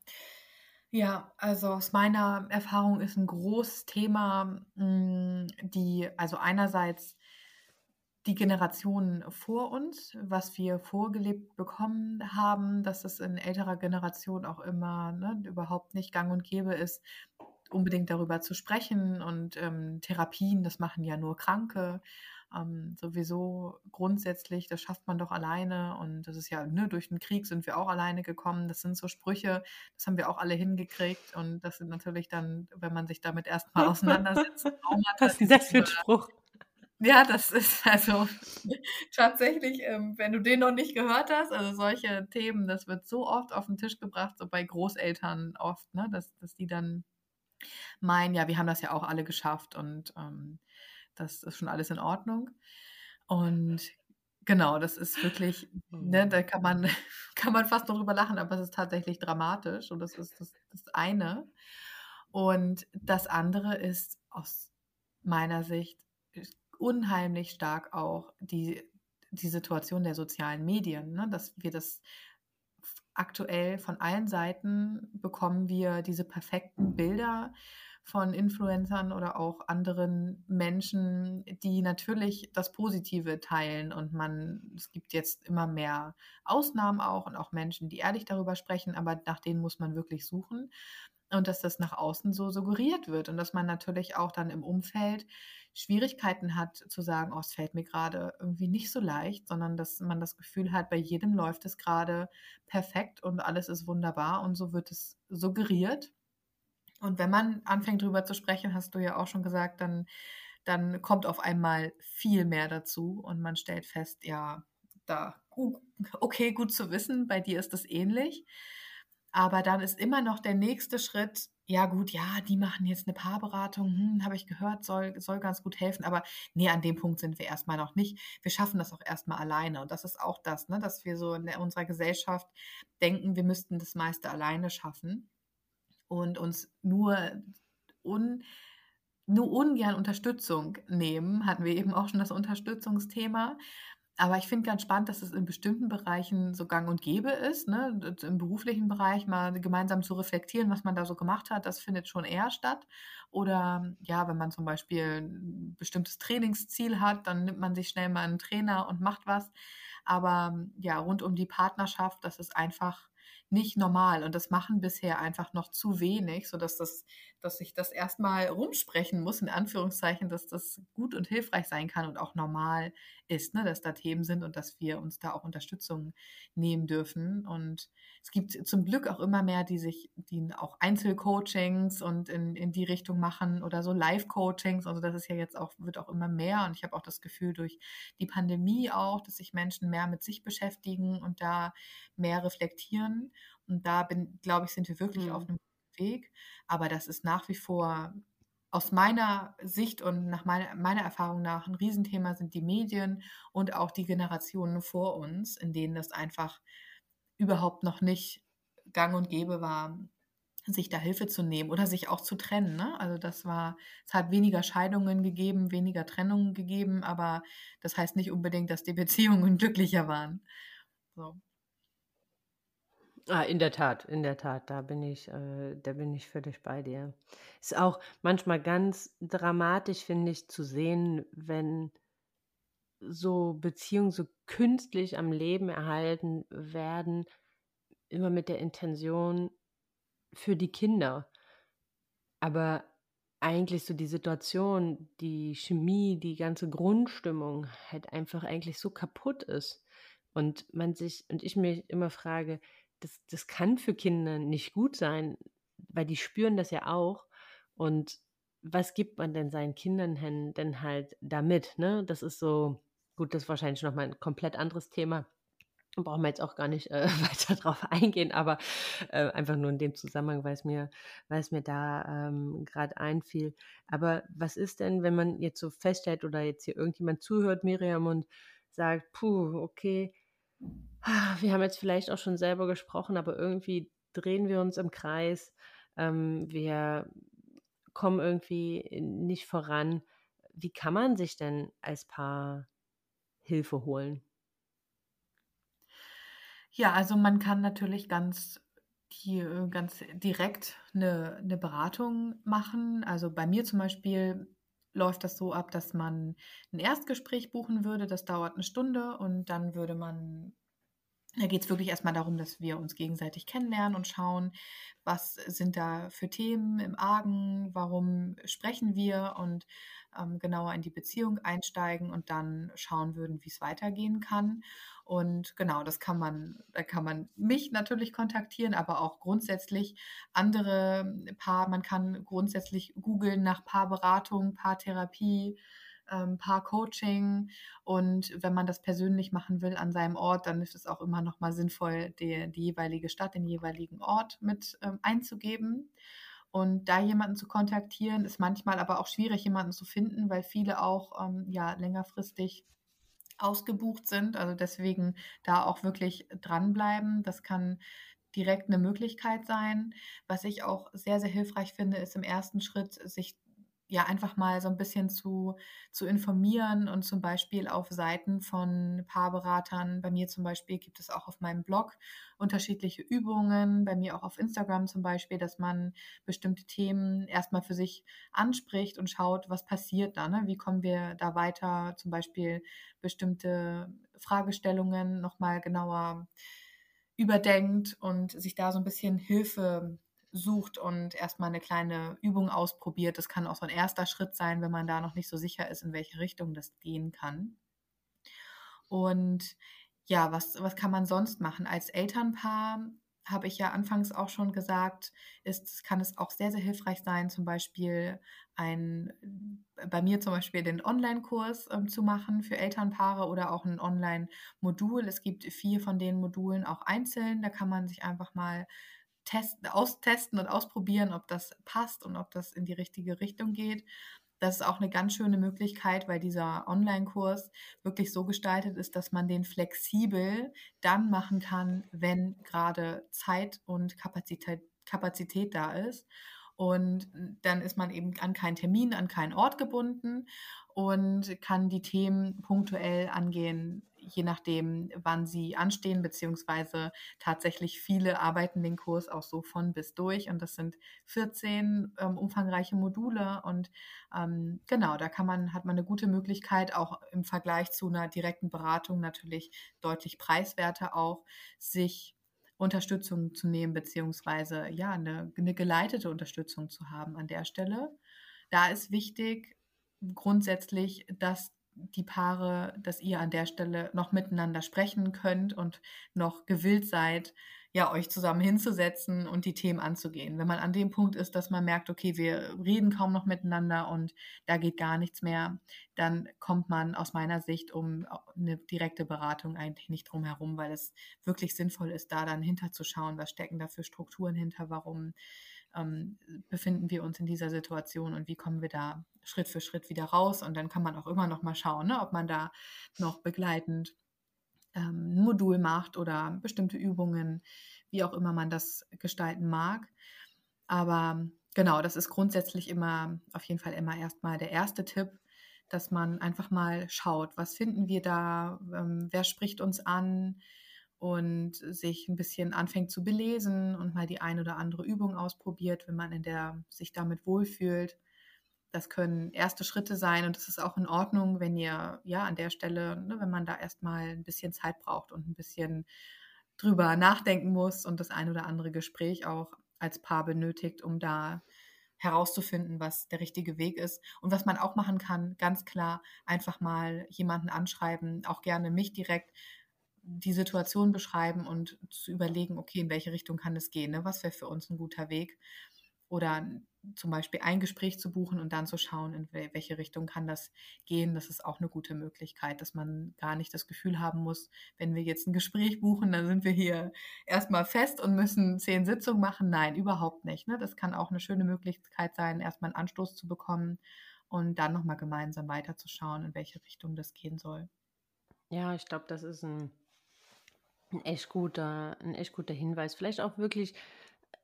Ja, also aus meiner Erfahrung ist ein großes Thema, hm, die also einerseits die Generationen vor uns, was wir vorgelebt bekommen haben, dass es in älterer Generation auch immer ne, überhaupt nicht gang und gäbe ist, unbedingt darüber zu sprechen. Und ähm, Therapien, das machen ja nur Kranke. Ähm, sowieso grundsätzlich, das schafft man doch alleine. Und das ist ja, ne, durch den Krieg sind wir auch alleine gekommen. Das sind so Sprüche, das haben wir auch alle hingekriegt. Und das sind natürlich dann, wenn man sich damit erstmal [LAUGHS] auseinandersetzt. Ist das für ein Spruch? Ja, das ist [LAUGHS] also tatsächlich, ähm, wenn du den noch nicht gehört hast, also solche Themen, das wird so oft auf den Tisch gebracht, so bei Großeltern oft, ne, dass, dass die dann meinen, ja, wir haben das ja auch alle geschafft und ähm, das ist schon alles in Ordnung. Und genau, das ist wirklich, ne, da kann man, [LAUGHS] kann man fast darüber lachen, aber es ist tatsächlich dramatisch und das ist das, das eine. Und das andere ist aus meiner Sicht unheimlich stark auch die, die Situation der sozialen Medien, ne? dass wir das aktuell von allen Seiten bekommen wir diese perfekten Bilder von Influencern oder auch anderen Menschen, die natürlich das Positive teilen und man, es gibt jetzt immer mehr Ausnahmen auch und auch Menschen, die ehrlich darüber sprechen, aber nach denen muss man wirklich suchen und dass das nach außen so suggeriert wird und dass man natürlich auch dann im Umfeld Schwierigkeiten hat zu sagen, oh, es fällt mir gerade irgendwie nicht so leicht, sondern dass man das Gefühl hat, bei jedem läuft es gerade perfekt und alles ist wunderbar und so wird es suggeriert. Und wenn man anfängt drüber zu sprechen, hast du ja auch schon gesagt, dann, dann kommt auf einmal viel mehr dazu und man stellt fest, ja, da, okay, gut zu wissen, bei dir ist das ähnlich. Aber dann ist immer noch der nächste Schritt, ja gut, ja, die machen jetzt eine Paarberatung, hm, habe ich gehört, soll, soll ganz gut helfen. Aber nee, an dem Punkt sind wir erstmal noch nicht. Wir schaffen das auch erstmal alleine. Und das ist auch das, ne, dass wir so in unserer Gesellschaft denken, wir müssten das meiste alleine schaffen und uns nur, un, nur ungern Unterstützung nehmen. Hatten wir eben auch schon das Unterstützungsthema. Aber ich finde ganz spannend, dass es in bestimmten Bereichen so gang und gäbe ist, ne? im beruflichen Bereich mal gemeinsam zu reflektieren, was man da so gemacht hat, das findet schon eher statt. Oder ja, wenn man zum Beispiel ein bestimmtes Trainingsziel hat, dann nimmt man sich schnell mal einen Trainer und macht was. Aber ja, rund um die Partnerschaft, das ist einfach nicht normal und das machen bisher einfach noch zu wenig, so dass das, dass ich das erstmal rumsprechen muss, in Anführungszeichen, dass das gut und hilfreich sein kann und auch normal ist, ne, dass da Themen sind und dass wir uns da auch Unterstützung nehmen dürfen. Und es gibt zum Glück auch immer mehr, die sich, die auch Einzelcoachings und in, in die Richtung machen oder so Live-Coachings. Also das ist ja jetzt auch, wird auch immer mehr. Und ich habe auch das Gefühl durch die Pandemie auch, dass sich Menschen mehr mit sich beschäftigen und da mehr reflektieren. Und da bin, glaube ich, sind wir wirklich mhm. auf einem Weg. Aber das ist nach wie vor aus meiner Sicht und nach meiner, meiner Erfahrung nach ein Riesenthema sind die Medien und auch die Generationen vor uns, in denen das einfach überhaupt noch nicht gang und gäbe war, sich da Hilfe zu nehmen oder sich auch zu trennen. Ne? Also das war, es hat weniger Scheidungen gegeben, weniger Trennungen gegeben, aber das heißt nicht unbedingt, dass die Beziehungen [LAUGHS] glücklicher waren. So. Ah, in der Tat, in der Tat, da bin ich, äh, da bin ich völlig bei dir. Ist auch manchmal ganz dramatisch, finde ich, zu sehen, wenn so Beziehungen so künstlich am Leben erhalten werden, immer mit der Intention für die Kinder. Aber eigentlich so die Situation, die Chemie, die ganze Grundstimmung halt einfach eigentlich so kaputt ist. Und man sich, und ich mich immer frage, das, das kann für Kinder nicht gut sein, weil die spüren das ja auch. Und was gibt man denn seinen Kindern denn halt damit? Ne? Das ist so, gut, das ist wahrscheinlich nochmal ein komplett anderes Thema. Brauchen wir jetzt auch gar nicht äh, [LAUGHS] weiter drauf eingehen, aber äh, einfach nur in dem Zusammenhang, weil es mir, weil es mir da ähm, gerade einfiel. Aber was ist denn, wenn man jetzt so feststellt oder jetzt hier irgendjemand zuhört, Miriam, und sagt, puh, okay, wir haben jetzt vielleicht auch schon selber gesprochen, aber irgendwie drehen wir uns im Kreis. Ähm, wir kommen irgendwie nicht voran. Wie kann man sich denn als Paar Hilfe holen? Ja, also man kann natürlich ganz die, ganz direkt eine, eine Beratung machen. Also bei mir zum Beispiel läuft das so ab, dass man ein Erstgespräch buchen würde. Das dauert eine Stunde und dann würde man da geht es wirklich erstmal darum, dass wir uns gegenseitig kennenlernen und schauen, was sind da für Themen im Argen, warum sprechen wir und ähm, genauer in die Beziehung einsteigen und dann schauen würden, wie es weitergehen kann. Und genau, das kann man, da kann man mich natürlich kontaktieren, aber auch grundsätzlich andere Paar, man kann grundsätzlich googeln nach Paarberatung, Paartherapie, ähm, Paar-Coaching. Und wenn man das persönlich machen will an seinem Ort, dann ist es auch immer noch mal sinnvoll, die, die jeweilige Stadt, den jeweiligen Ort mit ähm, einzugeben. Und da jemanden zu kontaktieren, ist manchmal aber auch schwierig, jemanden zu finden, weil viele auch ähm, ja längerfristig ausgebucht sind. Also deswegen da auch wirklich dranbleiben. Das kann direkt eine Möglichkeit sein. Was ich auch sehr, sehr hilfreich finde, ist im ersten Schritt, sich ja einfach mal so ein bisschen zu, zu informieren und zum Beispiel auf Seiten von Paarberatern. Bei mir zum Beispiel gibt es auch auf meinem Blog unterschiedliche Übungen, bei mir auch auf Instagram zum Beispiel, dass man bestimmte Themen erstmal für sich anspricht und schaut, was passiert da, ne? wie kommen wir da weiter, zum Beispiel bestimmte Fragestellungen nochmal genauer überdenkt und sich da so ein bisschen Hilfe sucht und erstmal eine kleine Übung ausprobiert. Das kann auch so ein erster Schritt sein, wenn man da noch nicht so sicher ist, in welche Richtung das gehen kann. Und ja, was, was kann man sonst machen? Als Elternpaar habe ich ja anfangs auch schon gesagt, ist, kann es auch sehr, sehr hilfreich sein, zum Beispiel ein, bei mir zum Beispiel den Online-Kurs ähm, zu machen für Elternpaare oder auch ein Online-Modul. Es gibt vier von den Modulen auch einzeln. Da kann man sich einfach mal testen, austesten und ausprobieren, ob das passt und ob das in die richtige Richtung geht. Das ist auch eine ganz schöne Möglichkeit, weil dieser Online-Kurs wirklich so gestaltet ist, dass man den flexibel dann machen kann, wenn gerade Zeit und Kapazität, Kapazität da ist. Und dann ist man eben an keinen Termin, an keinen Ort gebunden und kann die Themen punktuell angehen, je nachdem, wann sie anstehen, beziehungsweise tatsächlich viele arbeiten den Kurs auch so von bis durch und das sind 14 ähm, umfangreiche Module und ähm, genau, da kann man, hat man eine gute Möglichkeit, auch im Vergleich zu einer direkten Beratung natürlich deutlich preiswerter auch, sich Unterstützung zu nehmen, beziehungsweise ja, eine, eine geleitete Unterstützung zu haben an der Stelle. Da ist wichtig grundsätzlich, dass die Paare, dass ihr an der Stelle noch miteinander sprechen könnt und noch gewillt seid, ja, euch zusammen hinzusetzen und die Themen anzugehen. Wenn man an dem Punkt ist, dass man merkt, okay, wir reden kaum noch miteinander und da geht gar nichts mehr, dann kommt man aus meiner Sicht um eine direkte Beratung eigentlich nicht drum herum, weil es wirklich sinnvoll ist, da dann hinterzuschauen, was stecken da für Strukturen hinter, warum ähm, befinden wir uns in dieser Situation und wie kommen wir da Schritt für Schritt wieder raus. Und dann kann man auch immer noch mal schauen, ne, ob man da noch begleitend ähm, ein Modul macht oder bestimmte Übungen, wie auch immer man das gestalten mag. Aber genau, das ist grundsätzlich immer, auf jeden Fall immer erstmal der erste Tipp, dass man einfach mal schaut, was finden wir da, ähm, wer spricht uns an und sich ein bisschen anfängt zu belesen und mal die ein oder andere Übung ausprobiert, wenn man in der sich damit wohlfühlt. Das können erste Schritte sein und es ist auch in Ordnung, wenn ihr ja an der Stelle, ne, wenn man da erstmal ein bisschen Zeit braucht und ein bisschen drüber nachdenken muss und das ein oder andere Gespräch auch als Paar benötigt, um da herauszufinden, was der richtige Weg ist. Und was man auch machen kann, ganz klar, einfach mal jemanden anschreiben, auch gerne mich direkt die Situation beschreiben und zu überlegen, okay, in welche Richtung kann es gehen, ne? was wäre für uns ein guter Weg. Oder zum Beispiel ein Gespräch zu buchen und dann zu schauen, in welche Richtung kann das gehen. Das ist auch eine gute Möglichkeit, dass man gar nicht das Gefühl haben muss, wenn wir jetzt ein Gespräch buchen, dann sind wir hier erstmal fest und müssen zehn Sitzungen machen. Nein, überhaupt nicht. Ne? Das kann auch eine schöne Möglichkeit sein, erstmal einen Anstoß zu bekommen und dann nochmal gemeinsam weiterzuschauen, in welche Richtung das gehen soll. Ja, ich glaube, das ist ein, ein, echt guter, ein echt guter Hinweis. Vielleicht auch wirklich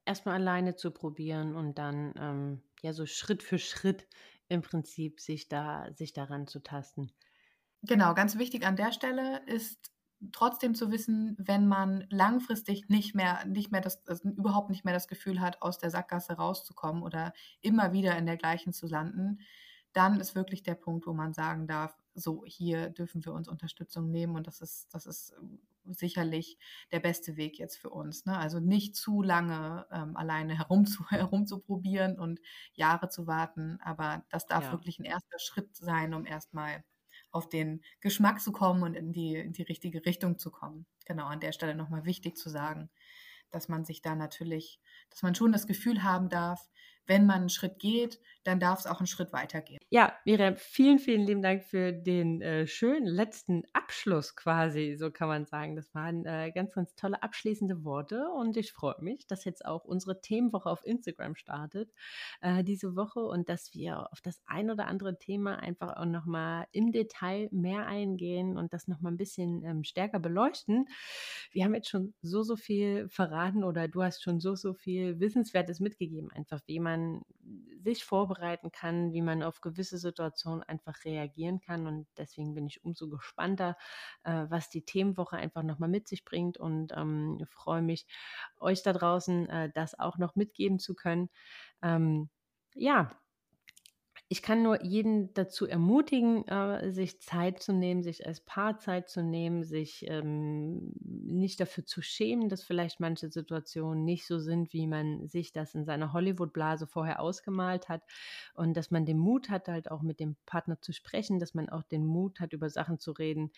erstmal alleine zu probieren und dann ähm, ja so Schritt für Schritt im Prinzip sich da sich daran zu tasten. Genau, ganz wichtig an der Stelle ist trotzdem zu wissen, wenn man langfristig nicht mehr, nicht mehr das, also überhaupt nicht mehr das Gefühl hat, aus der Sackgasse rauszukommen oder immer wieder in der gleichen zu landen, dann ist wirklich der Punkt, wo man sagen darf, so hier dürfen wir uns Unterstützung nehmen und das ist, das ist sicherlich der beste Weg jetzt für uns. Ne? Also nicht zu lange ähm, alleine [LAUGHS] herumzu, herumzuprobieren und Jahre zu warten, aber das darf ja. wirklich ein erster Schritt sein, um erstmal auf den Geschmack zu kommen und in die, in die richtige Richtung zu kommen. Genau, an der Stelle nochmal wichtig zu sagen, dass man sich da natürlich, dass man schon das Gefühl haben darf, wenn man einen Schritt geht, dann darf es auch einen Schritt weitergehen. Ja, Miriam, vielen, vielen lieben Dank für den äh, schönen letzten Abschluss quasi, so kann man sagen. Das waren äh, ganz, ganz tolle abschließende Worte und ich freue mich, dass jetzt auch unsere Themenwoche auf Instagram startet äh, diese Woche und dass wir auf das ein oder andere Thema einfach auch nochmal im Detail mehr eingehen und das nochmal ein bisschen ähm, stärker beleuchten. Wir haben jetzt schon so, so viel verraten oder du hast schon so, so viel Wissenswertes mitgegeben, einfach wie man man sich vorbereiten kann, wie man auf gewisse Situationen einfach reagieren kann. Und deswegen bin ich umso gespannter, äh, was die Themenwoche einfach nochmal mit sich bringt und ähm, freue mich, euch da draußen äh, das auch noch mitgeben zu können. Ähm, ja, ich kann nur jeden dazu ermutigen, äh, sich Zeit zu nehmen, sich als Paar Zeit zu nehmen, sich ähm, nicht dafür zu schämen, dass vielleicht manche Situationen nicht so sind, wie man sich das in seiner Hollywood-Blase vorher ausgemalt hat. Und dass man den Mut hat, halt auch mit dem Partner zu sprechen, dass man auch den Mut hat, über Sachen zu reden,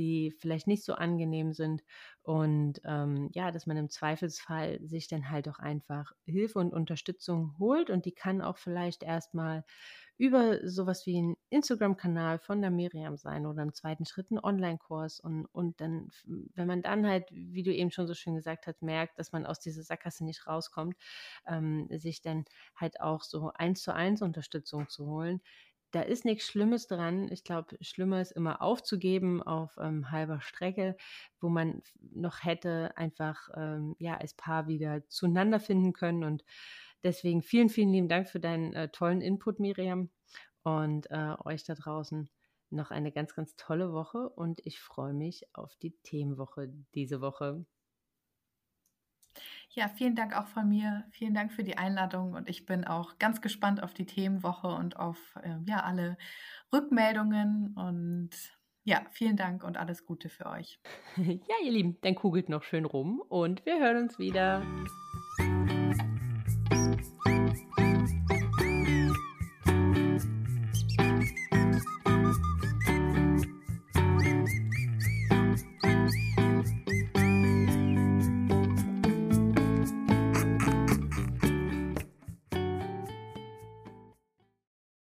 die vielleicht nicht so angenehm sind und ähm, ja, dass man im Zweifelsfall sich dann halt auch einfach Hilfe und Unterstützung holt und die kann auch vielleicht erstmal über sowas wie einen Instagram-Kanal von der Miriam sein oder im zweiten Schritt einen Online-Kurs und, und dann, wenn man dann halt, wie du eben schon so schön gesagt hast, merkt, dass man aus dieser Sackgasse nicht rauskommt, ähm, sich dann halt auch so eins zu eins Unterstützung zu holen. Da ist nichts Schlimmes dran. Ich glaube, schlimmer ist immer aufzugeben auf ähm, halber Strecke, wo man noch hätte einfach ähm, ja als Paar wieder zueinander finden können und Deswegen vielen, vielen lieben Dank für deinen äh, tollen Input, Miriam, und äh, euch da draußen. noch eine ganz, ganz tolle Woche und ich freue mich auf die Themenwoche diese Woche. Ja, vielen Dank auch von mir. Vielen Dank für die Einladung und ich bin auch ganz gespannt auf die Themenwoche und auf äh, ja, alle Rückmeldungen und ja, vielen Dank und alles Gute für euch. [LAUGHS] ja, ihr Lieben, dann kugelt noch schön rum und wir hören uns wieder.